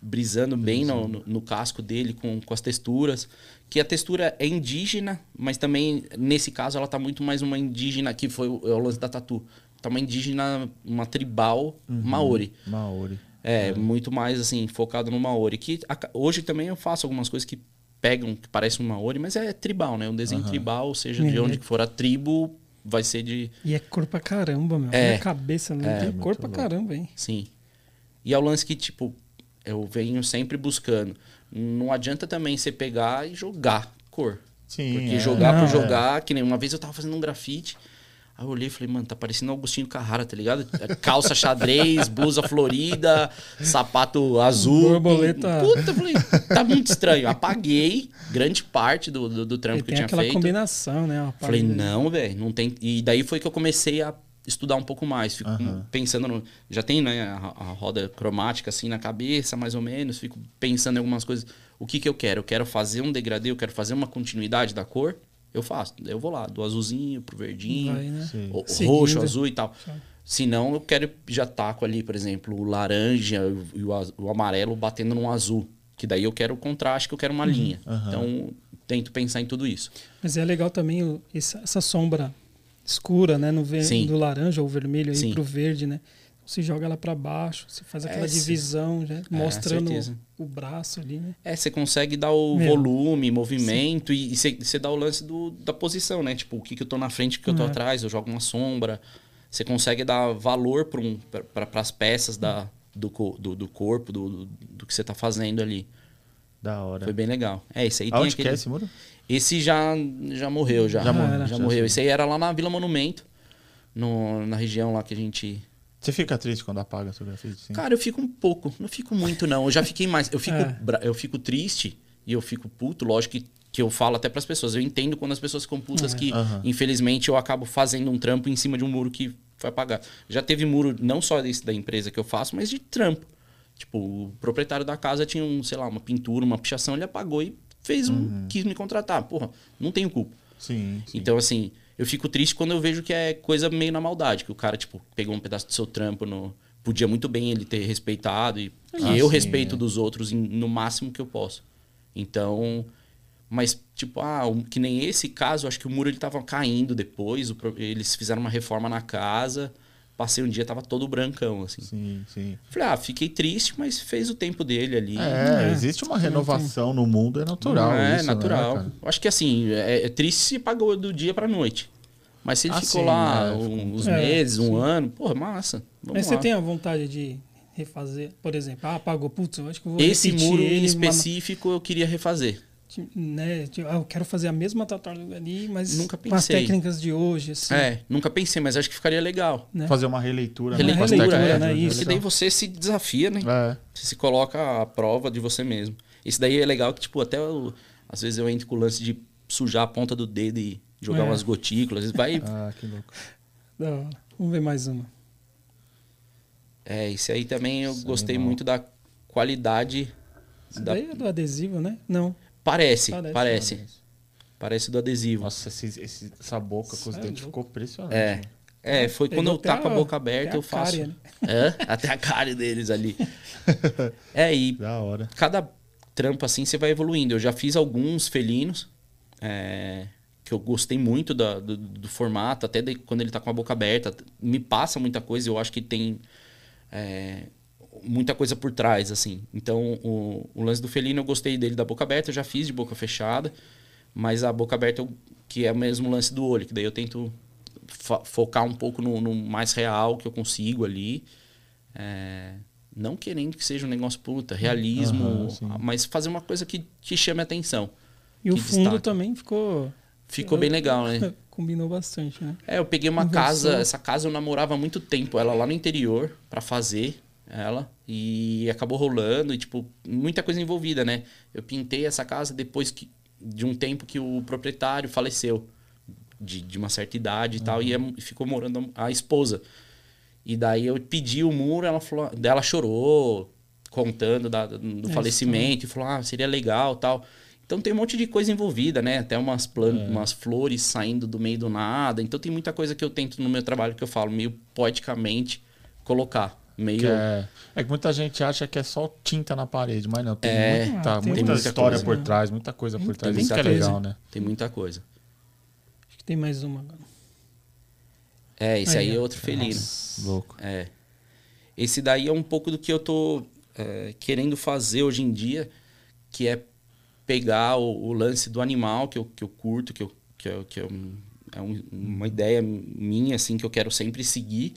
brisando bem no, no, no, casco dele, com, com as texturas. Que a textura é indígena, mas também, nesse caso, ela tá muito mais uma indígena, que foi o, é o lance da tatu. Tá uma indígena, uma tribal uhum. maori. Maori. É, é, muito mais, assim, focado no maori. Que a, hoje também eu faço algumas coisas que pegam, que parecem um maori, mas é tribal, né? Um desenho uhum. tribal, ou seja, de onde for a tribo, vai ser de. E é cor pra caramba, meu. É. Minha cabeça, né? É, Tem cor pra caramba, hein? Sim. E é o lance que, tipo, eu venho sempre buscando. Não adianta também você pegar e jogar cor. Sim. Porque é. jogar Não, por é. jogar, que nem uma vez eu tava fazendo um grafite. Aí eu olhei e falei, mano, tá parecendo Augustinho Carrara, tá ligado? Calça xadrez, blusa florida, sapato azul. Borboleta. Puta, falei, tá muito estranho. Apaguei grande parte do, do, do trampo que eu tinha feito. aquela combinação, né? Falei, não, velho, não tem. E daí foi que eu comecei a estudar um pouco mais. Fico uhum. pensando no. Já tem, né, a, a, roda cromática assim na cabeça, mais ou menos. Fico pensando em algumas coisas. O que, que eu quero? Eu quero fazer um degradê, eu quero fazer uma continuidade da cor eu faço. Eu vou lá, do azulzinho pro verdinho, Vai, né? o, roxo, azul e tal. Se não, eu quero já taco ali, por exemplo, o laranja e o, o, amarelo batendo no azul. Que daí eu quero o contraste, que eu quero uma uhum. linha. Uhum. Então, tento pensar em tudo isso. Mas é legal também essa, essa sombra escura, né? No ver, do laranja ou vermelho aí Sim. pro verde, né? Você joga ela para baixo, você faz aquela é, divisão, já, é, mostrando o, o, braço ali, né? É, você consegue dar o Meu. volume, movimento Sim. e, você, dá o lance do, da posição, né? Tipo, o que, que eu tô na frente, o que eu tô é. atrás, eu jogo uma sombra. Você consegue dar valor para um, as peças da, do, do, do corpo, do, do, que você tá fazendo ali. Da hora. Foi bem legal. É, esse aí Aonde tem aquele... que é esse muro? Esse já, já morreu, já. Já, morreu. já morreu. Esse aí era lá na Vila Monumento, no, na região lá que a gente você fica triste quando apaga a fotografia? Sim. Cara, eu fico um pouco. Não fico muito, não. Eu já fiquei mais. Eu fico, é. eu fico triste e eu fico puto. Lógico que, que eu falo até para as pessoas. Eu entendo quando as pessoas ficam putas é. que, uhum. infelizmente, eu acabo fazendo um trampo em cima de um muro que foi apagar. Já teve muro, não só desse da empresa que eu faço, mas de trampo. Tipo, o proprietário da casa tinha, um, sei lá, uma pintura, uma pichação, ele apagou e fez um. Uhum. quis me contratar. Porra, não tenho culpa. Sim, sim. Então, assim, eu fico triste quando eu vejo que é coisa meio na maldade, que o cara, tipo, pegou um pedaço do seu trampo no. Podia muito bem ele ter respeitado e ah, que eu sim, respeito é. dos outros no máximo que eu posso. Então, mas tipo, ah, que nem esse caso, acho que o muro ele tava caindo depois, eles fizeram uma reforma na casa. Passei um dia, tava todo brancão, assim. Sim, sim. Falei, ah, fiquei triste, mas fez o tempo dele ali. É, é existe uma renovação no mundo, é natural. É, isso, né, natural. Né, Acho que assim, é, é, triste se pagou do dia pra noite. Mas se ele ah, ficou sim, lá é, uns é, meses, um sim. ano, porra, massa. Vamos Mas lá. você tem a vontade de refazer? Por exemplo, ah, apagou, putz, eu acho que eu vou Esse muro em específico eu queria refazer. Né, ah, eu quero fazer a mesma tartaruga ali, mas nunca pensei. com as técnicas de hoje. Assim. É, nunca pensei, mas acho que ficaria legal. Né? Fazer uma releitura. Né? Releitura, é, né? Isso. E daí você se desafia, né? É. Você se coloca à prova de você mesmo. Isso daí é legal que, tipo, até eu, às vezes eu entro com o lance de sujar a ponta do dedo e jogar é. umas gotículas. Vai. ah, que louco. Não, vamos ver mais uma. É, esse aí também eu Isso gostei muito da qualidade. Isso da... daí é do adesivo, né? Não. Parece, parece. Parece, parece do adesivo. Nossa, esse, esse, essa boca com os dentes ficou impressionante. É. É, foi quando eu tá com a boca aberta, eu faço. Cárie, né? é, até a cara deles ali. é, e da hora. cada trampo assim você vai evoluindo. Eu já fiz alguns felinos, é, que eu gostei muito da, do, do, formato, até de, quando ele tá com a boca aberta. Me passa muita coisa, eu acho que tem é, muita coisa por trás, assim. Então, o, o, lance do felino eu gostei dele da boca aberta, eu já fiz de boca fechada, mas a boca aberta, que é o mesmo lance do olho, que daí eu tento focar um pouco no, no, mais real que eu consigo ali. É, não querendo que seja um negócio puta, realismo, uhum, mas fazer uma coisa que te chame a atenção. E o fundo destaque. também ficou. Ficou bem legal, né? Combinou bastante, né? É, eu peguei uma casa, essa casa eu namorava há muito tempo, ela lá no interior, para fazer ela, e acabou rolando, e tipo, muita coisa envolvida, né? Eu pintei essa casa depois que, de um tempo que o proprietário faleceu, de, de uma certa idade e uhum. tal, e, é, ficou morando a esposa. E daí eu pedi o muro, ela falou, ela chorou, contando da, do é falecimento, e falou, ah, seria legal tal. Então tem um monte de coisa envolvida, né? Até umas plantas, é. umas flores saindo do meio do nada. Então tem muita coisa que eu tento no meu trabalho que eu falo meio poeticamente colocar. Meio... Que é... é que muita gente acha que é só tinta na parede, mas não. Tem é... muita, tem muita, muita história coisa, por né? trás, muita coisa por trás. Isso é legal, né? Tem muita coisa. Acho que tem mais uma agora. É, esse aí, aí é outro felino. Nossa, louco. É. Esse daí é um pouco do que eu tô é, querendo fazer hoje em dia, que é pegar o, o, lance do animal que eu, que eu curto, que, eu, que, eu, que eu, é um, uma ideia minha, assim, que eu quero sempre seguir,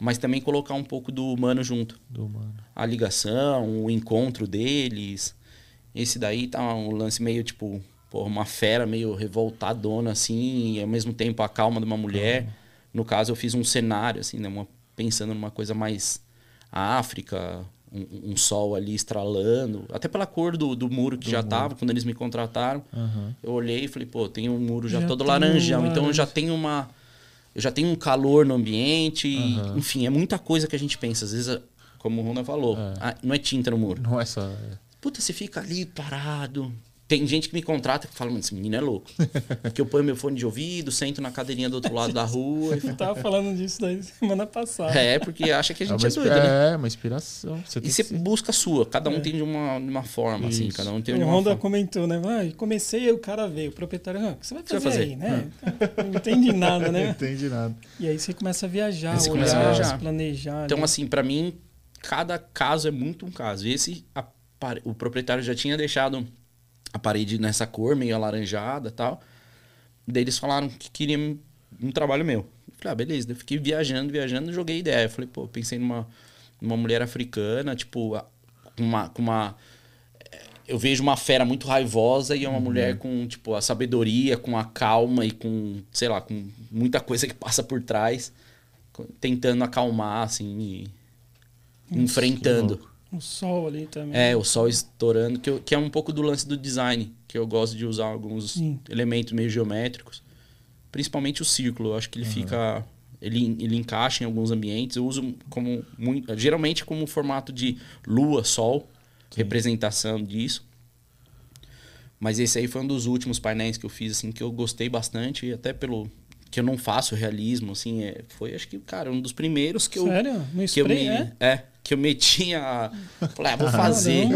mas também colocar um pouco do humano junto. Do humano. A ligação, o encontro deles. Esse daí tá um lance meio, tipo, porra, uma fera meio revoltadona, assim, e ao mesmo tempo a calma de uma mulher. Uhum. No caso, eu fiz um cenário, assim, né, uma, pensando numa coisa mais África, um, um, sol ali estralando, até pela cor do, do muro que do já muro. tava quando eles me contrataram. Uhum. Eu olhei e falei, pô, tem um muro já, já todo laranjão, então eu já tenho uma eu já tenho um calor no ambiente, uhum. enfim, é muita coisa que a gente pensa, às vezes, como o Rona falou, é. ah, não é tinta no muro. Não é só. É. Puta, você fica ali parado, tem gente que me contrata que fala, mano, esse menino é louco. que eu ponho meu fone de ouvido, sento na cadeirinha do outro lado da rua. Você tava falando disso daí semana passada. É, porque acha que a gente é, é doido, né? É, uma inspiração. Você e você ser... busca a sua. Cada um é. tem de uma, de uma forma, assim, Isso. assim. Cada um tem de uma O Honda forma. comentou, né? Ah, comecei e o cara veio. O proprietário, ah, o que você vai fazer, você vai fazer? aí, né? É. Não entendi nada, né? Não entendi nada. E aí você começa a viajar, você olhar, a viajar. planejar. Então, assim, para mim, cada caso é muito um caso. Esse, a, o proprietário já tinha deixado a parede nessa cor, meio alaranjada e tal. Daí eles falaram que queriam um trabalho meu. Eu falei, ah, beleza. Eu fiquei viajando, viajando, joguei ideia. Eu falei, pô, pensei numa, numa mulher africana, tipo, com uma, com uma. Eu vejo uma fera muito raivosa e é uma uhum. mulher com, tipo, a sabedoria, com a calma e com, sei lá, com muita coisa que passa por trás, tentando acalmar, assim, e enfrentando. O sol ali também. É, o sol estourando, que, eu, que é um pouco do lance do design, que eu gosto de usar alguns Sim. elementos meio geométricos. Principalmente o círculo, eu acho que ele uhum. fica. Ele, ele encaixa em alguns ambientes. Eu uso como. Muito, geralmente como formato de lua, sol, Sim. representação disso. Mas esse aí foi um dos últimos painéis que eu fiz, assim, que eu gostei bastante, e até pelo. Que eu não faço realismo, assim, é, foi acho que, cara, um dos primeiros que eu. Sério? No spray, que eu me, é? É, que eu metia. Falei, ah, vou fazer.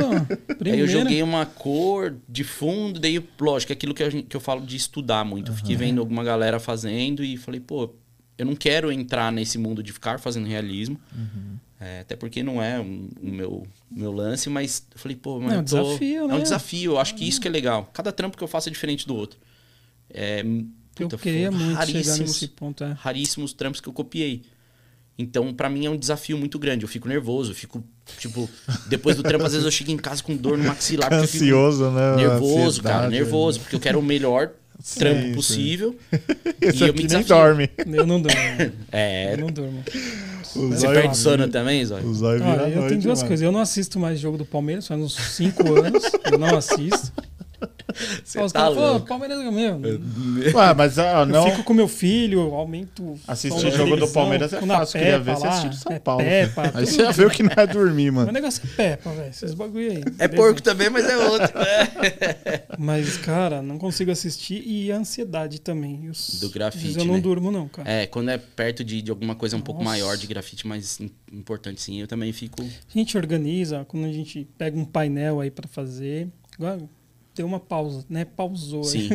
aí eu joguei uma cor de fundo, daí, lógico, é aquilo que, eu, que eu falo de estudar muito. Uhum. Fiquei vendo alguma galera fazendo e falei, pô, eu não quero entrar nesse mundo de ficar fazendo realismo. Uhum. É, até porque não é o meu, meu lance, mas eu falei, pô, mas é um tô... desafio, né? É um desafio, eu acho que isso que é legal. Cada trampo que eu faço é diferente do outro. É, puta, eu queria muito chegar nesse ponto. É. Raríssimos trampos que eu copiei. Então, para mim é um desafio muito grande. Eu fico nervoso, eu fico, tipo, depois do trampo, às vezes eu chego em casa com dor no maxilar. Ansioso, né? Nervoso, cara, nervoso, porque eu quero o melhor sim, trampo sim. possível. Esse e eu me desafio. nem dorme. Eu não durmo. É. Eu não durmo. Você perde sono também, Zóio? Zóio ah, eu tenho duas mano. coisas. Eu não assisto mais jogo do Palmeiras, faz uns 5 anos. eu não assisto. Você Os tá. Palmeiras é meu. Ué, mas ah, não... Eu fico com meu filho, aumento... Assistir jogo do Palmeiras é fácil. Queria ver você assistir do São é Paulo. Pepa, aí você já viu que não é dormir, mano. O negócio é Peppa, velho. Esses bagulho aí. É porco também, mas é outro. Né? mas, cara, não consigo assistir. E a ansiedade também. Os... Do grafite, Eu não né? durmo, não, cara. É, quando é perto de, de alguma coisa um Nossa. pouco maior de grafite, mais importante, sim, eu também fico... A gente organiza, quando a gente pega um painel aí pra fazer... Igual deu uma pausa, né? Pausou. Sim.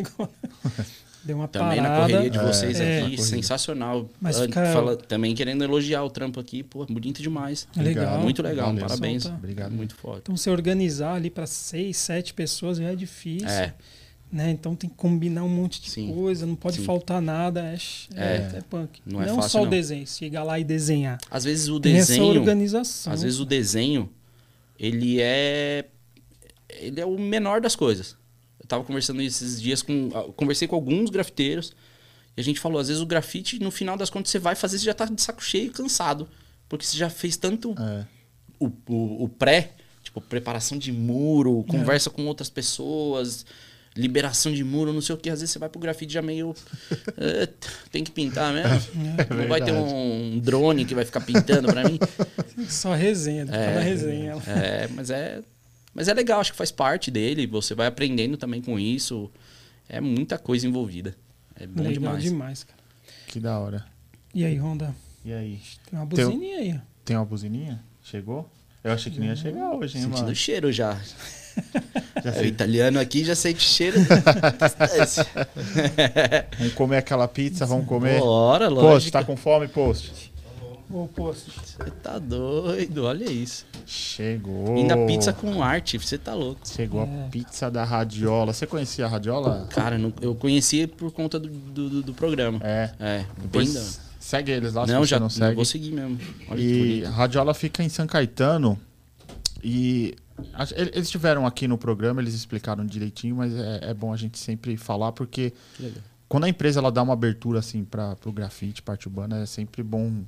deu uma também parada. na correria de vocês é, aqui, sensacional. Mas fica... Fala, também querendo elogiar o trampo aqui, pô, bonito demais. É legal. Muito legal, Valeu. parabéns. Solta. Obrigado. Muito foda. Então, se organizar ali para seis, sete pessoas já é difícil. É. Né? Então tem que combinar um monte de Sim. coisa, não pode Sim. faltar nada, é, é, é punk. Não, é não fácil, só não. o desenho, chegar lá e desenhar. Às vezes o tem desenho. Essa organização. Às vezes o desenho, ele é. Ele é o menor das coisas tava conversando esses dias com. Ah, conversei com alguns grafiteiros. E a gente falou, às vezes o grafite, no final das contas, você vai fazer, você já tá de saco cheio, cansado. Porque você já fez tanto é. o, o, o, pré, tipo, preparação de muro, é. conversa é. com outras pessoas, liberação de muro, não sei o que. Às vezes você vai pro grafite já meio. uh, tem que pintar mesmo. É não vai ter um drone que vai ficar pintando pra mim. Só resenha, é, resenha. É, mas é mas é legal, acho que faz parte dele. Você vai aprendendo também com isso. É muita coisa envolvida. É bom legal demais. demais, cara. Que da hora. E aí, Honda? E aí? Tem uma buzininha tem, aí. Tem uma buzininha? Chegou? Eu achei que nem ia chegar hoje, hein, Sentindo mano? o cheiro já. já é, o italiano aqui já sente cheiro. vamos comer aquela pizza, vamos comer. Bora, lógico. Post, tá com fome, Post? Ô, Post. Você tá doido, olha isso. Chegou. Ainda pizza com arte, você tá louco. Chegou é. a pizza da Radiola. Você conhecia a Radiola? Cara, eu conhecia por conta do, do, do programa. É. É, Depois bem Segue eles lá, não, se já não segue. vou seguir mesmo. Olha e a Radiola fica em São Caetano. E eles estiveram aqui no programa, eles explicaram direitinho, mas é, é bom a gente sempre falar, porque quando a empresa ela dá uma abertura assim para o grafite, parte urbana, é sempre bom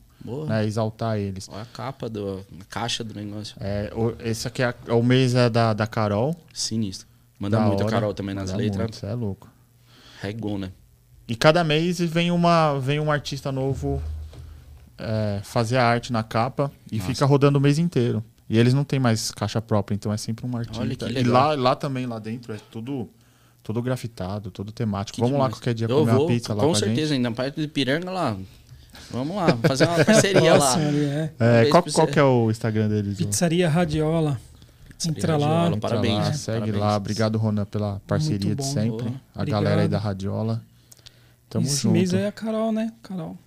né, exaltar eles. Olha a capa, do, a caixa do negócio. É, o, esse aqui é, o mês é da, da Carol. Sinistro. Manda da muito hora. a Carol também nas Manda letras. Você é louco. Regou, né? E cada mês vem, uma, vem um artista novo é, fazer a arte na capa e Nossa. fica rodando o mês inteiro. E eles não têm mais caixa própria, então é sempre um artista. Olha que legal. E lá, lá também, lá dentro, é tudo, tudo grafitado, tudo temático. Que Vamos demais. lá qualquer dia Eu comer vou, uma pizza lá com, com certeza, ainda parte de Piranga lá. Vamos lá, vamos fazer uma parceria lá. É. É, qual, qual que é o Instagram deles? Pizzaria Radiola. Pizzaria Entra lá. Radiola, parabéns. Lá, segue parabéns. lá. Obrigado, Rona, pela parceria de sempre. Boa. A Obrigado. galera aí da Radiola. Tamo Esse junto. mês é a Carol, né? Carol.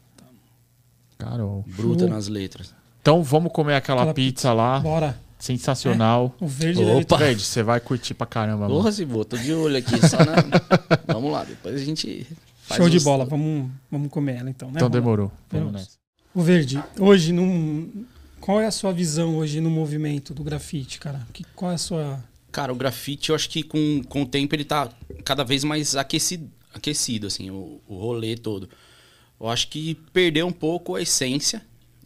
Carol. Bruta nas letras. Então vamos comer aquela, aquela pizza, pizza lá. Bora. Sensacional. É, o verde Opa. Verde, você vai curtir pra caramba. Porra, se tô de olho aqui. Só na... vamos lá, depois a gente. Show de bola, vamos, vamos comer ela então, né? Então demorou. O Verde, hoje, num, qual é a sua visão hoje no movimento do grafite, cara? Que, qual é a sua. Cara, o grafite, eu acho que com, com o tempo ele tá cada vez mais aquecido, aquecido assim, o, o rolê todo. Eu acho que perdeu um pouco a essência.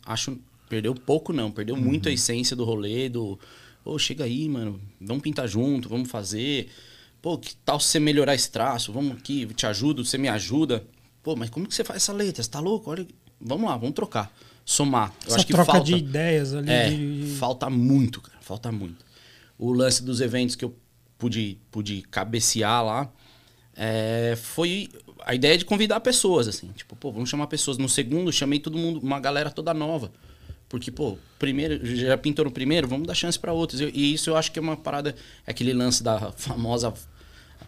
Acho. Perdeu pouco, não. Perdeu uhum. muito a essência do rolê, do. Ô, oh, chega aí, mano. Vamos pintar junto, vamos fazer. Pô, que tal você melhorar esse traço? Vamos aqui, te ajudo, você me ajuda. Pô, mas como que você faz essa letra? Você tá louco? Olha vamos lá, vamos trocar. Somar. Eu Essa acho que troca falta, de ideias ali. É, de... falta muito, cara. Falta muito. O lance dos eventos que eu pude, pude cabecear lá é, foi a ideia de convidar pessoas, assim. Tipo, pô, vamos chamar pessoas. No segundo, chamei todo mundo, uma galera toda nova. Porque, pô, primeiro, já pintou no primeiro, vamos dar chance para outros. E isso eu acho que é uma parada, é aquele lance da famosa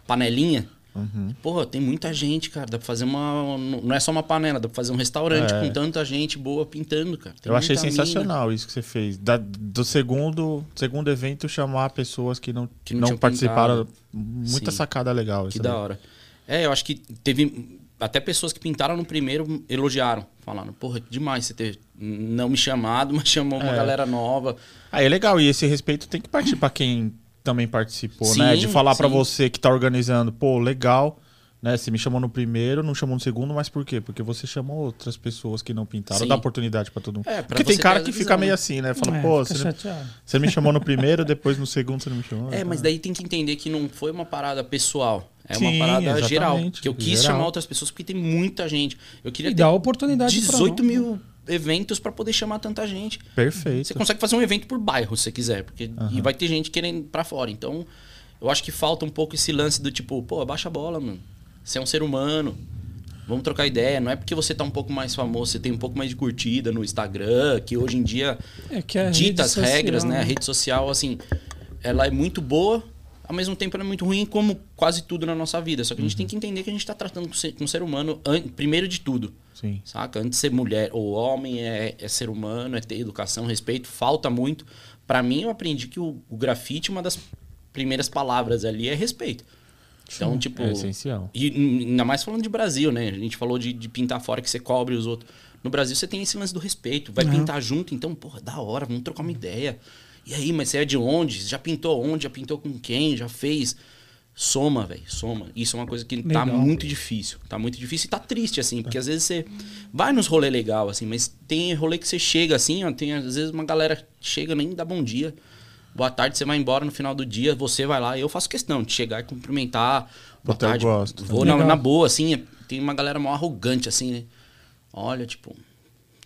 panelinha Uhum. Porra, tem muita gente, cara. Dá pra fazer uma. Não é só uma panela, dá pra fazer um restaurante é. com tanta gente boa pintando, cara. Tem eu achei sensacional mina. isso que você fez. Da, do segundo, segundo evento, chamar pessoas que não, que não, não participaram. Pintado. Muita Sim. sacada legal. Que da hora. É, eu acho que teve. até pessoas que pintaram no primeiro elogiaram. Falaram, porra, demais você ter não me chamado, mas chamou uma é. galera nova. Aí é legal, e esse respeito tem que partir para quem também participou, sim, né? De falar para você que tá organizando, pô, legal né? Você me chamou no primeiro, não chamou no segundo, mas por quê? Porque você chamou outras pessoas que não pintaram, Sim. dá oportunidade para todo mundo. É, Porque tem cara que fica meio assim, né? Fala, é, pô, você, você, me chamou no primeiro, depois no segundo você não me chamou. É, mas daí tem que entender que não foi uma parada pessoal. É Sim, uma parada geral. Que eu quis geral. chamar outras pessoas porque tem muita gente. Eu queria e ter dar oportunidade 18 mil eventos para poder chamar tanta gente. Perfeito. Você consegue fazer um evento por bairro, se você quiser, porque uhum. e vai ter gente querendo para fora. Então, eu acho que falta um pouco esse lance do tipo, pô, abaixa a bola, mano. Você é um ser humano. Vamos trocar ideia. Não é porque você tá um pouco mais famoso, você tem um pouco mais de curtida no Instagram, que hoje em dia é que dita as regras, né? A rede social, assim, ela é muito boa, ao mesmo tempo ela é muito ruim, como quase tudo na nossa vida. Só que a gente uhum. tem que entender que a gente está tratando com, ser, com um ser humano primeiro de tudo. Sim. Saca? Antes de ser mulher ou homem, é, é ser humano, é ter educação, respeito. Falta muito. Para mim, eu aprendi que o, o grafite, uma das primeiras palavras ali é respeito. Então, tipo. É essencial. E ainda mais falando de Brasil, né? A gente falou de, de pintar fora que você cobre os outros. No Brasil você tem esse lance do respeito. Vai uhum. pintar junto, então, porra, da hora, vamos trocar uma ideia. E aí, mas você é de onde? Já pintou onde? Já pintou com quem? Já fez? Soma, velho, soma. Isso é uma coisa que tá legal. tá muito difícil. Tá muito difícil e tá triste, assim, porque às vezes você vai nos rolê legal, assim, mas tem rolê que você chega assim, ó, tem às vezes uma galera chega nem dá bom dia boa tarde, você vai embora no final do dia, você vai lá. Eu faço questão de chegar e cumprimentar. Boa Até tarde. Eu gosto. Vou na, na, boa, assim. Tem uma galera mó arrogante, assim, né? Olha, tipo,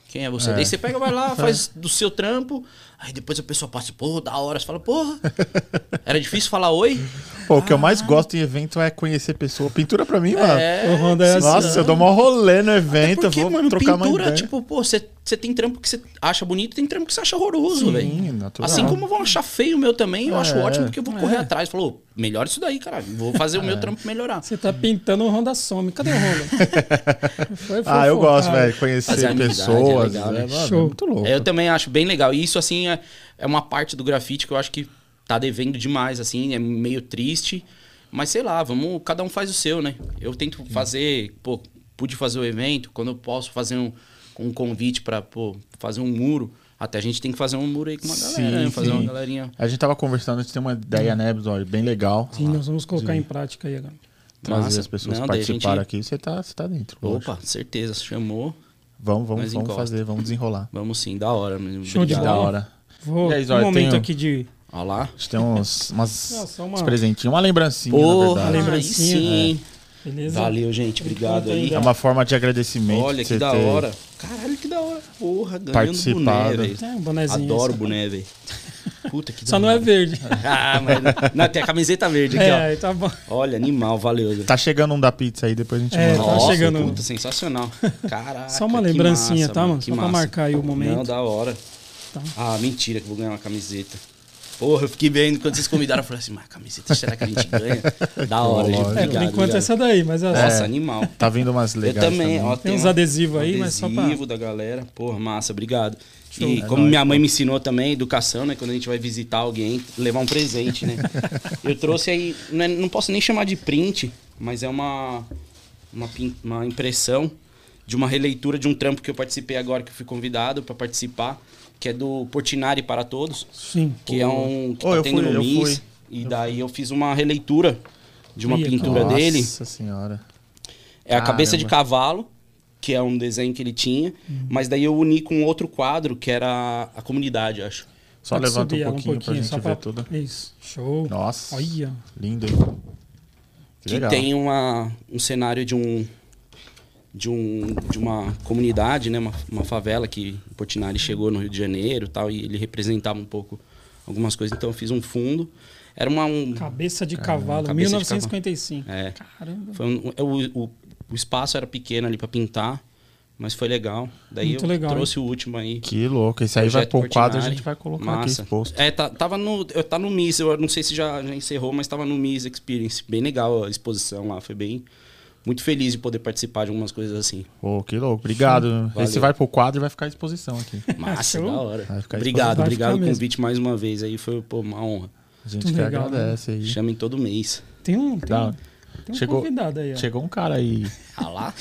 quem é você? É. Daí você pega, vai lá, faz do seu trampo. Aí depois a pessoa passa, pô, da hora. Você fala, porra, era difícil falar oi? Pô, o que eu mais ah. gosto em evento é conhecer pessoa. Pintura pra mim, mano. É, é Nossa, assim, eu dou uma rolê no evento, porque, vou mano, trocar pintura, uma ideia. tipo, pô, você tem trampo que você acha bonito, tem trampo que você acha horroroso, velho. Assim como vão achar feio o meu também, eu é, acho ótimo, porque eu vou correr é. atrás. Falou, melhora isso daí, caralho. Vou fazer o meu é. trampo melhorar. Você tá pintando o Honda Some. Cadê o Honda? foi, foi, ah, eu gosto, velho. Conhecer pessoas. É legal, né? Show. Muito louco. Eu também acho bem legal. E isso, assim, é, é uma parte do grafite que eu acho que tá devendo demais, assim, é meio triste. Mas sei lá, vamos, cada um faz o seu, né? Eu tento fazer, pô, pude fazer o evento, quando eu posso fazer um, um convite para fazer um muro. Até a gente tem que fazer um muro aí com uma galera, sim, né? Fazer sim. uma galerinha. A gente tava conversando, a gente tem uma ideia, né, episódio bem legal. Sim, nós vamos colocar de... em prática aí agora. Trazer as pessoas Não, participaram gente... aqui, você tá, você tá dentro. Opa, lógico. certeza, chamou. Vamos, vamos, vamos fazer, vamos desenrolar. Vamos sim, da hora. Show de da hora. Vou, aí, um momento tenho... aqui de Olha lá. A gente tem uns, umas, uma... uns presentinhos, uma lembrancinha, Porra, na verdade. lembrancinha. Sim. É. Beleza? Valeu, gente. Obrigado aí. É uma forma de agradecimento. Olha que da ter... hora. Caralho, que da hora. Porra, ganhando boné, velho. É, um bonézinho. Adoro essa. boné, velho. Puta que Só não é verde. ah, mas não, tem a camiseta verde aqui, é, ó. Tá bom. Olha, animal, valeu. Tá chegando um da pizza aí, depois a gente é, manda. Tá Nossa, chegando puta, sensacional. Caraca. Só uma lembrancinha, massa, tá, mano? Só massa. pra marcar aí o momento. Não, da hora. Tá. Ah, mentira que eu vou ganhar uma camiseta. Porra, eu fiquei vendo quando vocês convidaram, eu falei assim, mas camiseta, será que a gente ganha? Da hora, gente. Obrigado, é, por enquanto obrigado. essa daí, mas... Nossa, é, animal. Tá vindo umas legais Eu também, também. Ó, tem, tem uns adesivos aí, mas só pra... Adesivo da galera. Porra, massa, obrigado. Show. E é como nóis, minha mãe pô. me ensinou também, educação, né? Quando a gente vai visitar alguém, levar um presente, né? eu trouxe aí, não, é, não posso nem chamar de print, mas é uma, uma, uma impressão de uma releitura de um trampo que eu participei agora, que eu fui convidado para participar que é do Portinari para Todos. Sim. Que é um que oh, tá tendo fui, no MIS. E eu daí fui. eu fiz uma releitura de uma Ia, pintura nossa dele. Nossa senhora. É Caramba. a cabeça de cavalo, que é um desenho que ele tinha, uhum. mas daí eu uni com outro quadro, que era a comunidade, acho. Só Pode levanta um pouquinho, um pouquinho pra gente pra... ver tudo. Isso. Show. Nossa. Olha. Lindo. Que, que tem uma, um cenário de um de, um, de uma comunidade, né, uma, uma favela que o Portinari chegou no Rio de Janeiro tal, e ele representava um pouco algumas coisas. Então eu fiz um fundo. Era uma. Um, cabeça de cavalo, cabeça 1955. De cavalo. É. Caramba. Foi um, é, o, o, o espaço era pequeno ali para pintar. Mas foi legal. Daí Muito eu legal, trouxe hein? o último aí. Que louco. Esse aí vai pro quadro a gente vai colocar Massa. aqui exposto. É, tá, tava no. Eu tá no MIS, eu não sei se já, já encerrou, mas tava no MIS Experience. Bem legal a exposição lá, foi bem muito feliz de poder participar de algumas coisas assim. Pô, que louco. Obrigado. Sim, Esse vai pro quadro e vai ficar à disposição aqui. Massa, da hora. Obrigado, obrigado pelo convite mais uma vez aí. Foi pô, uma honra. A gente que legal, agradece né? aí. Chamem todo mês. Tem um. Tem, Tem um chegou, convidado aí, ó. Chegou um cara aí. Ah lá?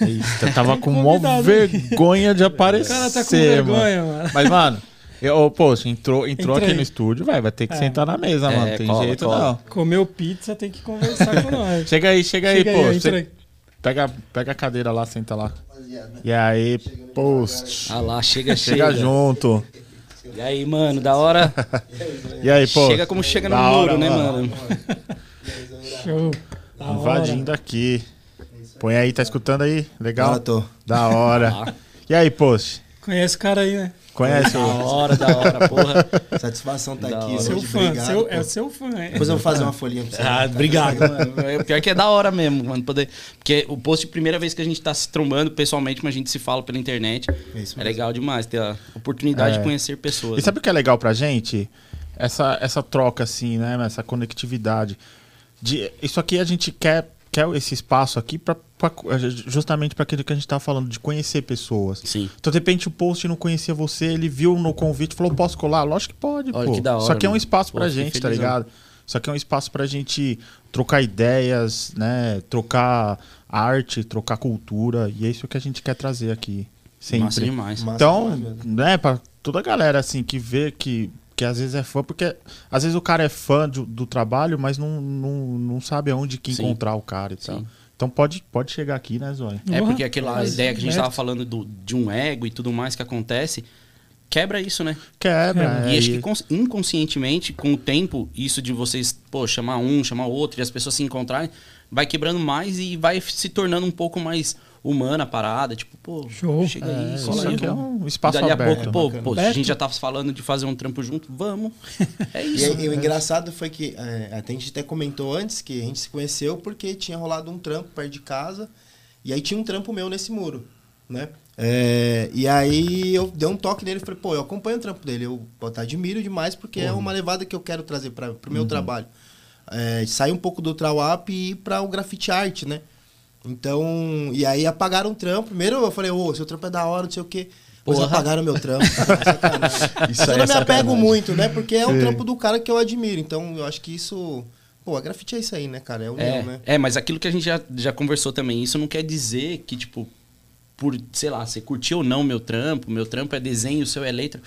Eita, tava com uma vergonha de aparecer. O cara tá com vergonha, mano. mano. Mas, mano, eu, pô, entrou, entrou aqui no estúdio, vai, vai ter que é. sentar na mesa, é, mano. Tem cola, jeito cola. não. Comeu pizza, tem que conversar com nós. Chega aí, chega, chega aí, pô. Aí, pega, pega a cadeira lá, senta lá. E aí, post. Ah lá, chega, chega. Chega junto. E aí, mano, da hora. e aí, pô? Chega como chega no muro, né, mano? Show. Invadindo aqui. Põe aí, tá escutando aí? Legal? Ah, tô. Da hora. E aí, post? Conhece o cara aí, né? Conhece? Da hora, da hora, porra. Satisfação tá da aqui. Seu fã, obrigado, seu, é seu fã, hein? Depois eu vou fazer uma folhinha pra você. Ah, obrigado, mano. É, pior que é da hora mesmo, mano. Poder... Porque o post, primeira vez que a gente tá se trombando pessoalmente, mas a gente se fala pela internet. É, é legal demais ter a oportunidade é. de conhecer pessoas. E sabe o que é legal pra gente? Essa, essa troca, assim, né? Essa conectividade. De, isso aqui a gente quer quer esse espaço aqui para justamente para aquilo que a gente estava falando, de conhecer pessoas. Sim. Então, de repente, o post não conhecia você, ele viu no convite falou: posso colar? Lógico que pode, Olha, pô. Que da hora, Isso aqui é um espaço para gente, tá ligado? Isso aqui é um espaço para a gente trocar ideias, né? Trocar arte, trocar cultura. E é isso que a gente quer trazer aqui. Sempre. Massa demais. Então, Massa demais, né, para toda a galera assim que vê que que às vezes é fã, porque às vezes o cara é fã do, do trabalho, mas não, não, não sabe aonde que encontrar o cara e tal. Sim. Então pode, pode chegar aqui, né, Zóia? É porque aquela mas, ideia que a gente estava falando do, de um ego e tudo mais que acontece, quebra isso, né? Quebra. É, e acho que inconscientemente, com o tempo, isso de vocês, pô, chamar um, chamar outro, e as pessoas se encontrarem, vai quebrando mais e vai se tornando um pouco mais humana a parada, tipo, pô, Show. chega é, aí, isso aí. É um espaço dali aberto. a pouco, pô, pô, a gente já tava falando de fazer um trampo junto, vamos. É isso. e, e, o engraçado foi que é, a gente até comentou antes que a gente se conheceu porque tinha rolado um trampo perto de casa e aí tinha um trampo meu nesse muro, né? É, e aí eu dei um toque nele e falei, pô, eu acompanho o trampo dele, eu tá, admiro demais porque uhum. é uma levada que eu quero trazer para o meu uhum. trabalho. É, sair um pouco do Trawap e ir para o grafite art, né? Então, e aí apagaram o trampo. Primeiro eu falei, ô, oh, seu trampo é da hora, não sei o quê. Depois apagaram meu trampo. isso eu não é me apego muito, né? Porque é um trampo do cara que eu admiro. Então, eu acho que isso. Pô, a grafite é isso aí, né, cara? É o é, meu, né? É, mas aquilo que a gente já, já conversou também, isso não quer dizer que, tipo, por, sei lá, você curtiu ou não meu trampo, meu trampo é desenho, o seu é letra.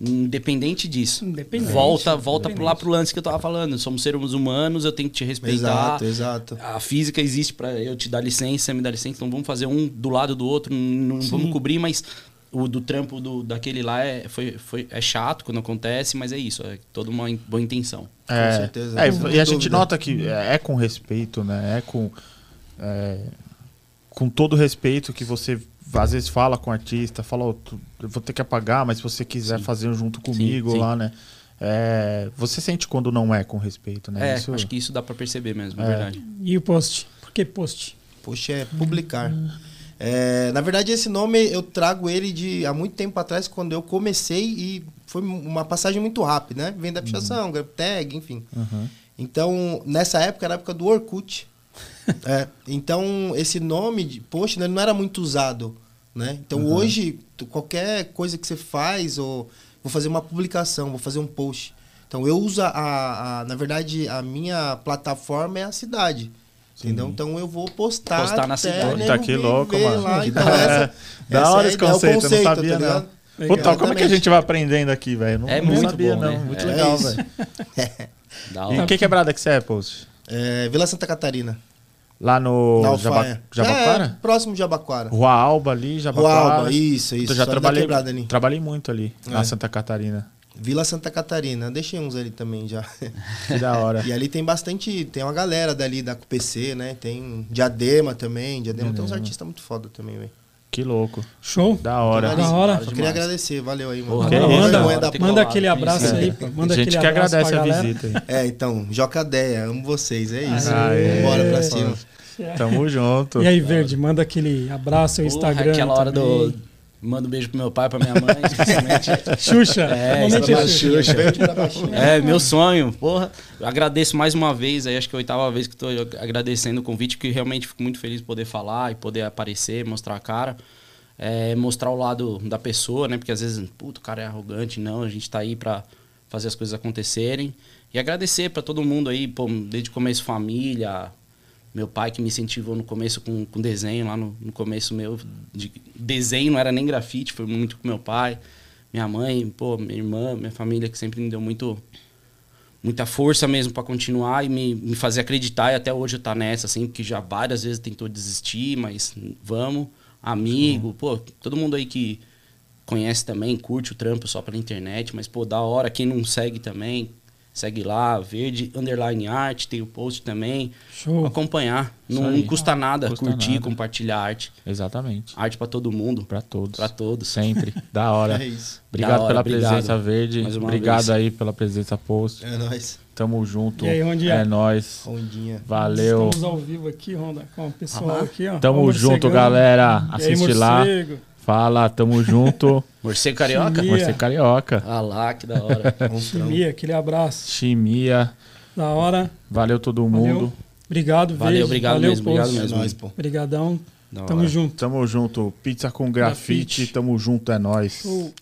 Independente disso. Independente. Volta, volta Independente. lá pro lance que eu tava falando. Somos seres humanos, eu tenho que te respeitar. Exato, exato. A física existe para eu te dar licença, me dar licença. Então vamos fazer um do lado do outro, não Sim. vamos cobrir, mas o do trampo do, daquele lá é, foi, foi, é chato quando acontece, mas é isso, é toda uma boa intenção. É, com certeza. É, e a gente nota que é, é com respeito, né? É com, é, com todo respeito que você às vezes fala com o artista, fala, oh, tu, eu vou ter que apagar, mas se você quiser sim. fazer junto comigo sim, sim. lá, né? É, você sente quando não é com respeito, né? É, isso... acho que isso dá para perceber mesmo, é, é verdade. E o post? Por que post? Post é publicar. É, na verdade, esse nome eu trago ele de há muito tempo atrás, quando eu comecei e foi uma passagem muito rápida, né? Vem da pichação, uhum. tag, enfim. Uhum. Então, nessa época, era a época do Orkut. é, então, esse nome de post né, não era muito usado. Né? Então uhum. hoje, qualquer coisa que você faz, ou vou fazer uma publicação, vou fazer um post. Então eu uso a, a na verdade, a minha plataforma é a cidade. Sim. Entendeu? Então eu vou postar. Postar na cidade. Tá que louco, mano. Lá. Então, essa, da hora esse conceito, é conceito, eu não sabia, tá não. Puta, como é que a gente vai aprendendo aqui, velho? Não, é não muito sabia, bom, não. Né? Muito é legal, velho. e que quebrada que você é, Post? É, Vila Santa Catarina. Lá no Jaba, Jabaquara? É, próximo de Jabaquara. Rua Alba ali, Jabaquara. Rua Alba, isso, isso. Eu já trabalhei, ali. trabalhei muito ali, é. na Santa Catarina. Vila Santa Catarina, deixei uns ali também já. Que da hora. e ali tem bastante, tem uma galera dali da PC, né? Tem Diadema também, Diadema, Diadema. tem uns artistas muito foda também, velho. Que louco. Show. Da hora. Da hora. Só queria agradecer, valeu aí, mano. Porra, manda, manda, manda aquele abraço aí, pô. Manda a gente que agradece a visita aí. É, então, Jocadeia, amo vocês, é isso. Aê. Bora pra cima. Tamo junto. E aí, Verde, manda aquele abraço no Instagram. Aquela hora também. do. Manda um beijo pro meu pai, pra minha mãe, especialmente. Xuxa. É, é Xuxa. É, meu sonho. Porra, eu agradeço mais uma vez, aí acho que é a oitava vez que tô agradecendo o convite, que realmente fico muito feliz de poder falar e poder aparecer, mostrar a cara. É, mostrar o lado da pessoa, né? Porque às vezes, puto, o cara é arrogante. Não, a gente tá aí pra fazer as coisas acontecerem. E agradecer para todo mundo aí, pô, desde o começo família, Meu pai que me incentivou no começo com, com desenho, lá no, no começo meu. De, desenho não era nem grafite, foi muito com meu pai. Minha mãe, pô, minha irmã, minha família que sempre me deu muito muita força mesmo para continuar e me, me fazer acreditar e até hoje eu tá nessa, assim, porque já várias vezes tentou desistir, mas vamos, amigo, pô, todo mundo aí que conhece também, curte o trampo só pela internet, mas pô, da hora, quem não segue também, Segue lá, verde, underline art, tem o post também. Show. Acompanhar. Não, não, custa nada custa curtir, nada. compartilhar arte. Exatamente. Arte para todo mundo. Para todos. Para todos. Sempre. da hora. É isso. Obrigado hora, pela obrigado. presença, Verde. Obrigado vez. aí pela presença, Post. É nóis. Tamo junto. E aí, Rondinha? É nóis. Rondinha. Valeu. Estamos ao vivo aqui, Ronda, com o pessoal ah, aqui, ó. Tamo junto, galera. Assiste lá. Fala, tamo junto. Morcego Carioca? Chimia. Morcego Carioca. Ah lá, que da hora. Chimia, aquele abraço. Chimia. Da hora. Valeu todo mundo. Valeu. Obrigado, Valeu, obrigado Valeu, mesmo. Obrigado mesmo. Nós, pô. Obrigadão. Tamo junto. Tamo junto. Pizza com grafite. grafite. Tamo junto, é nóis. Uh.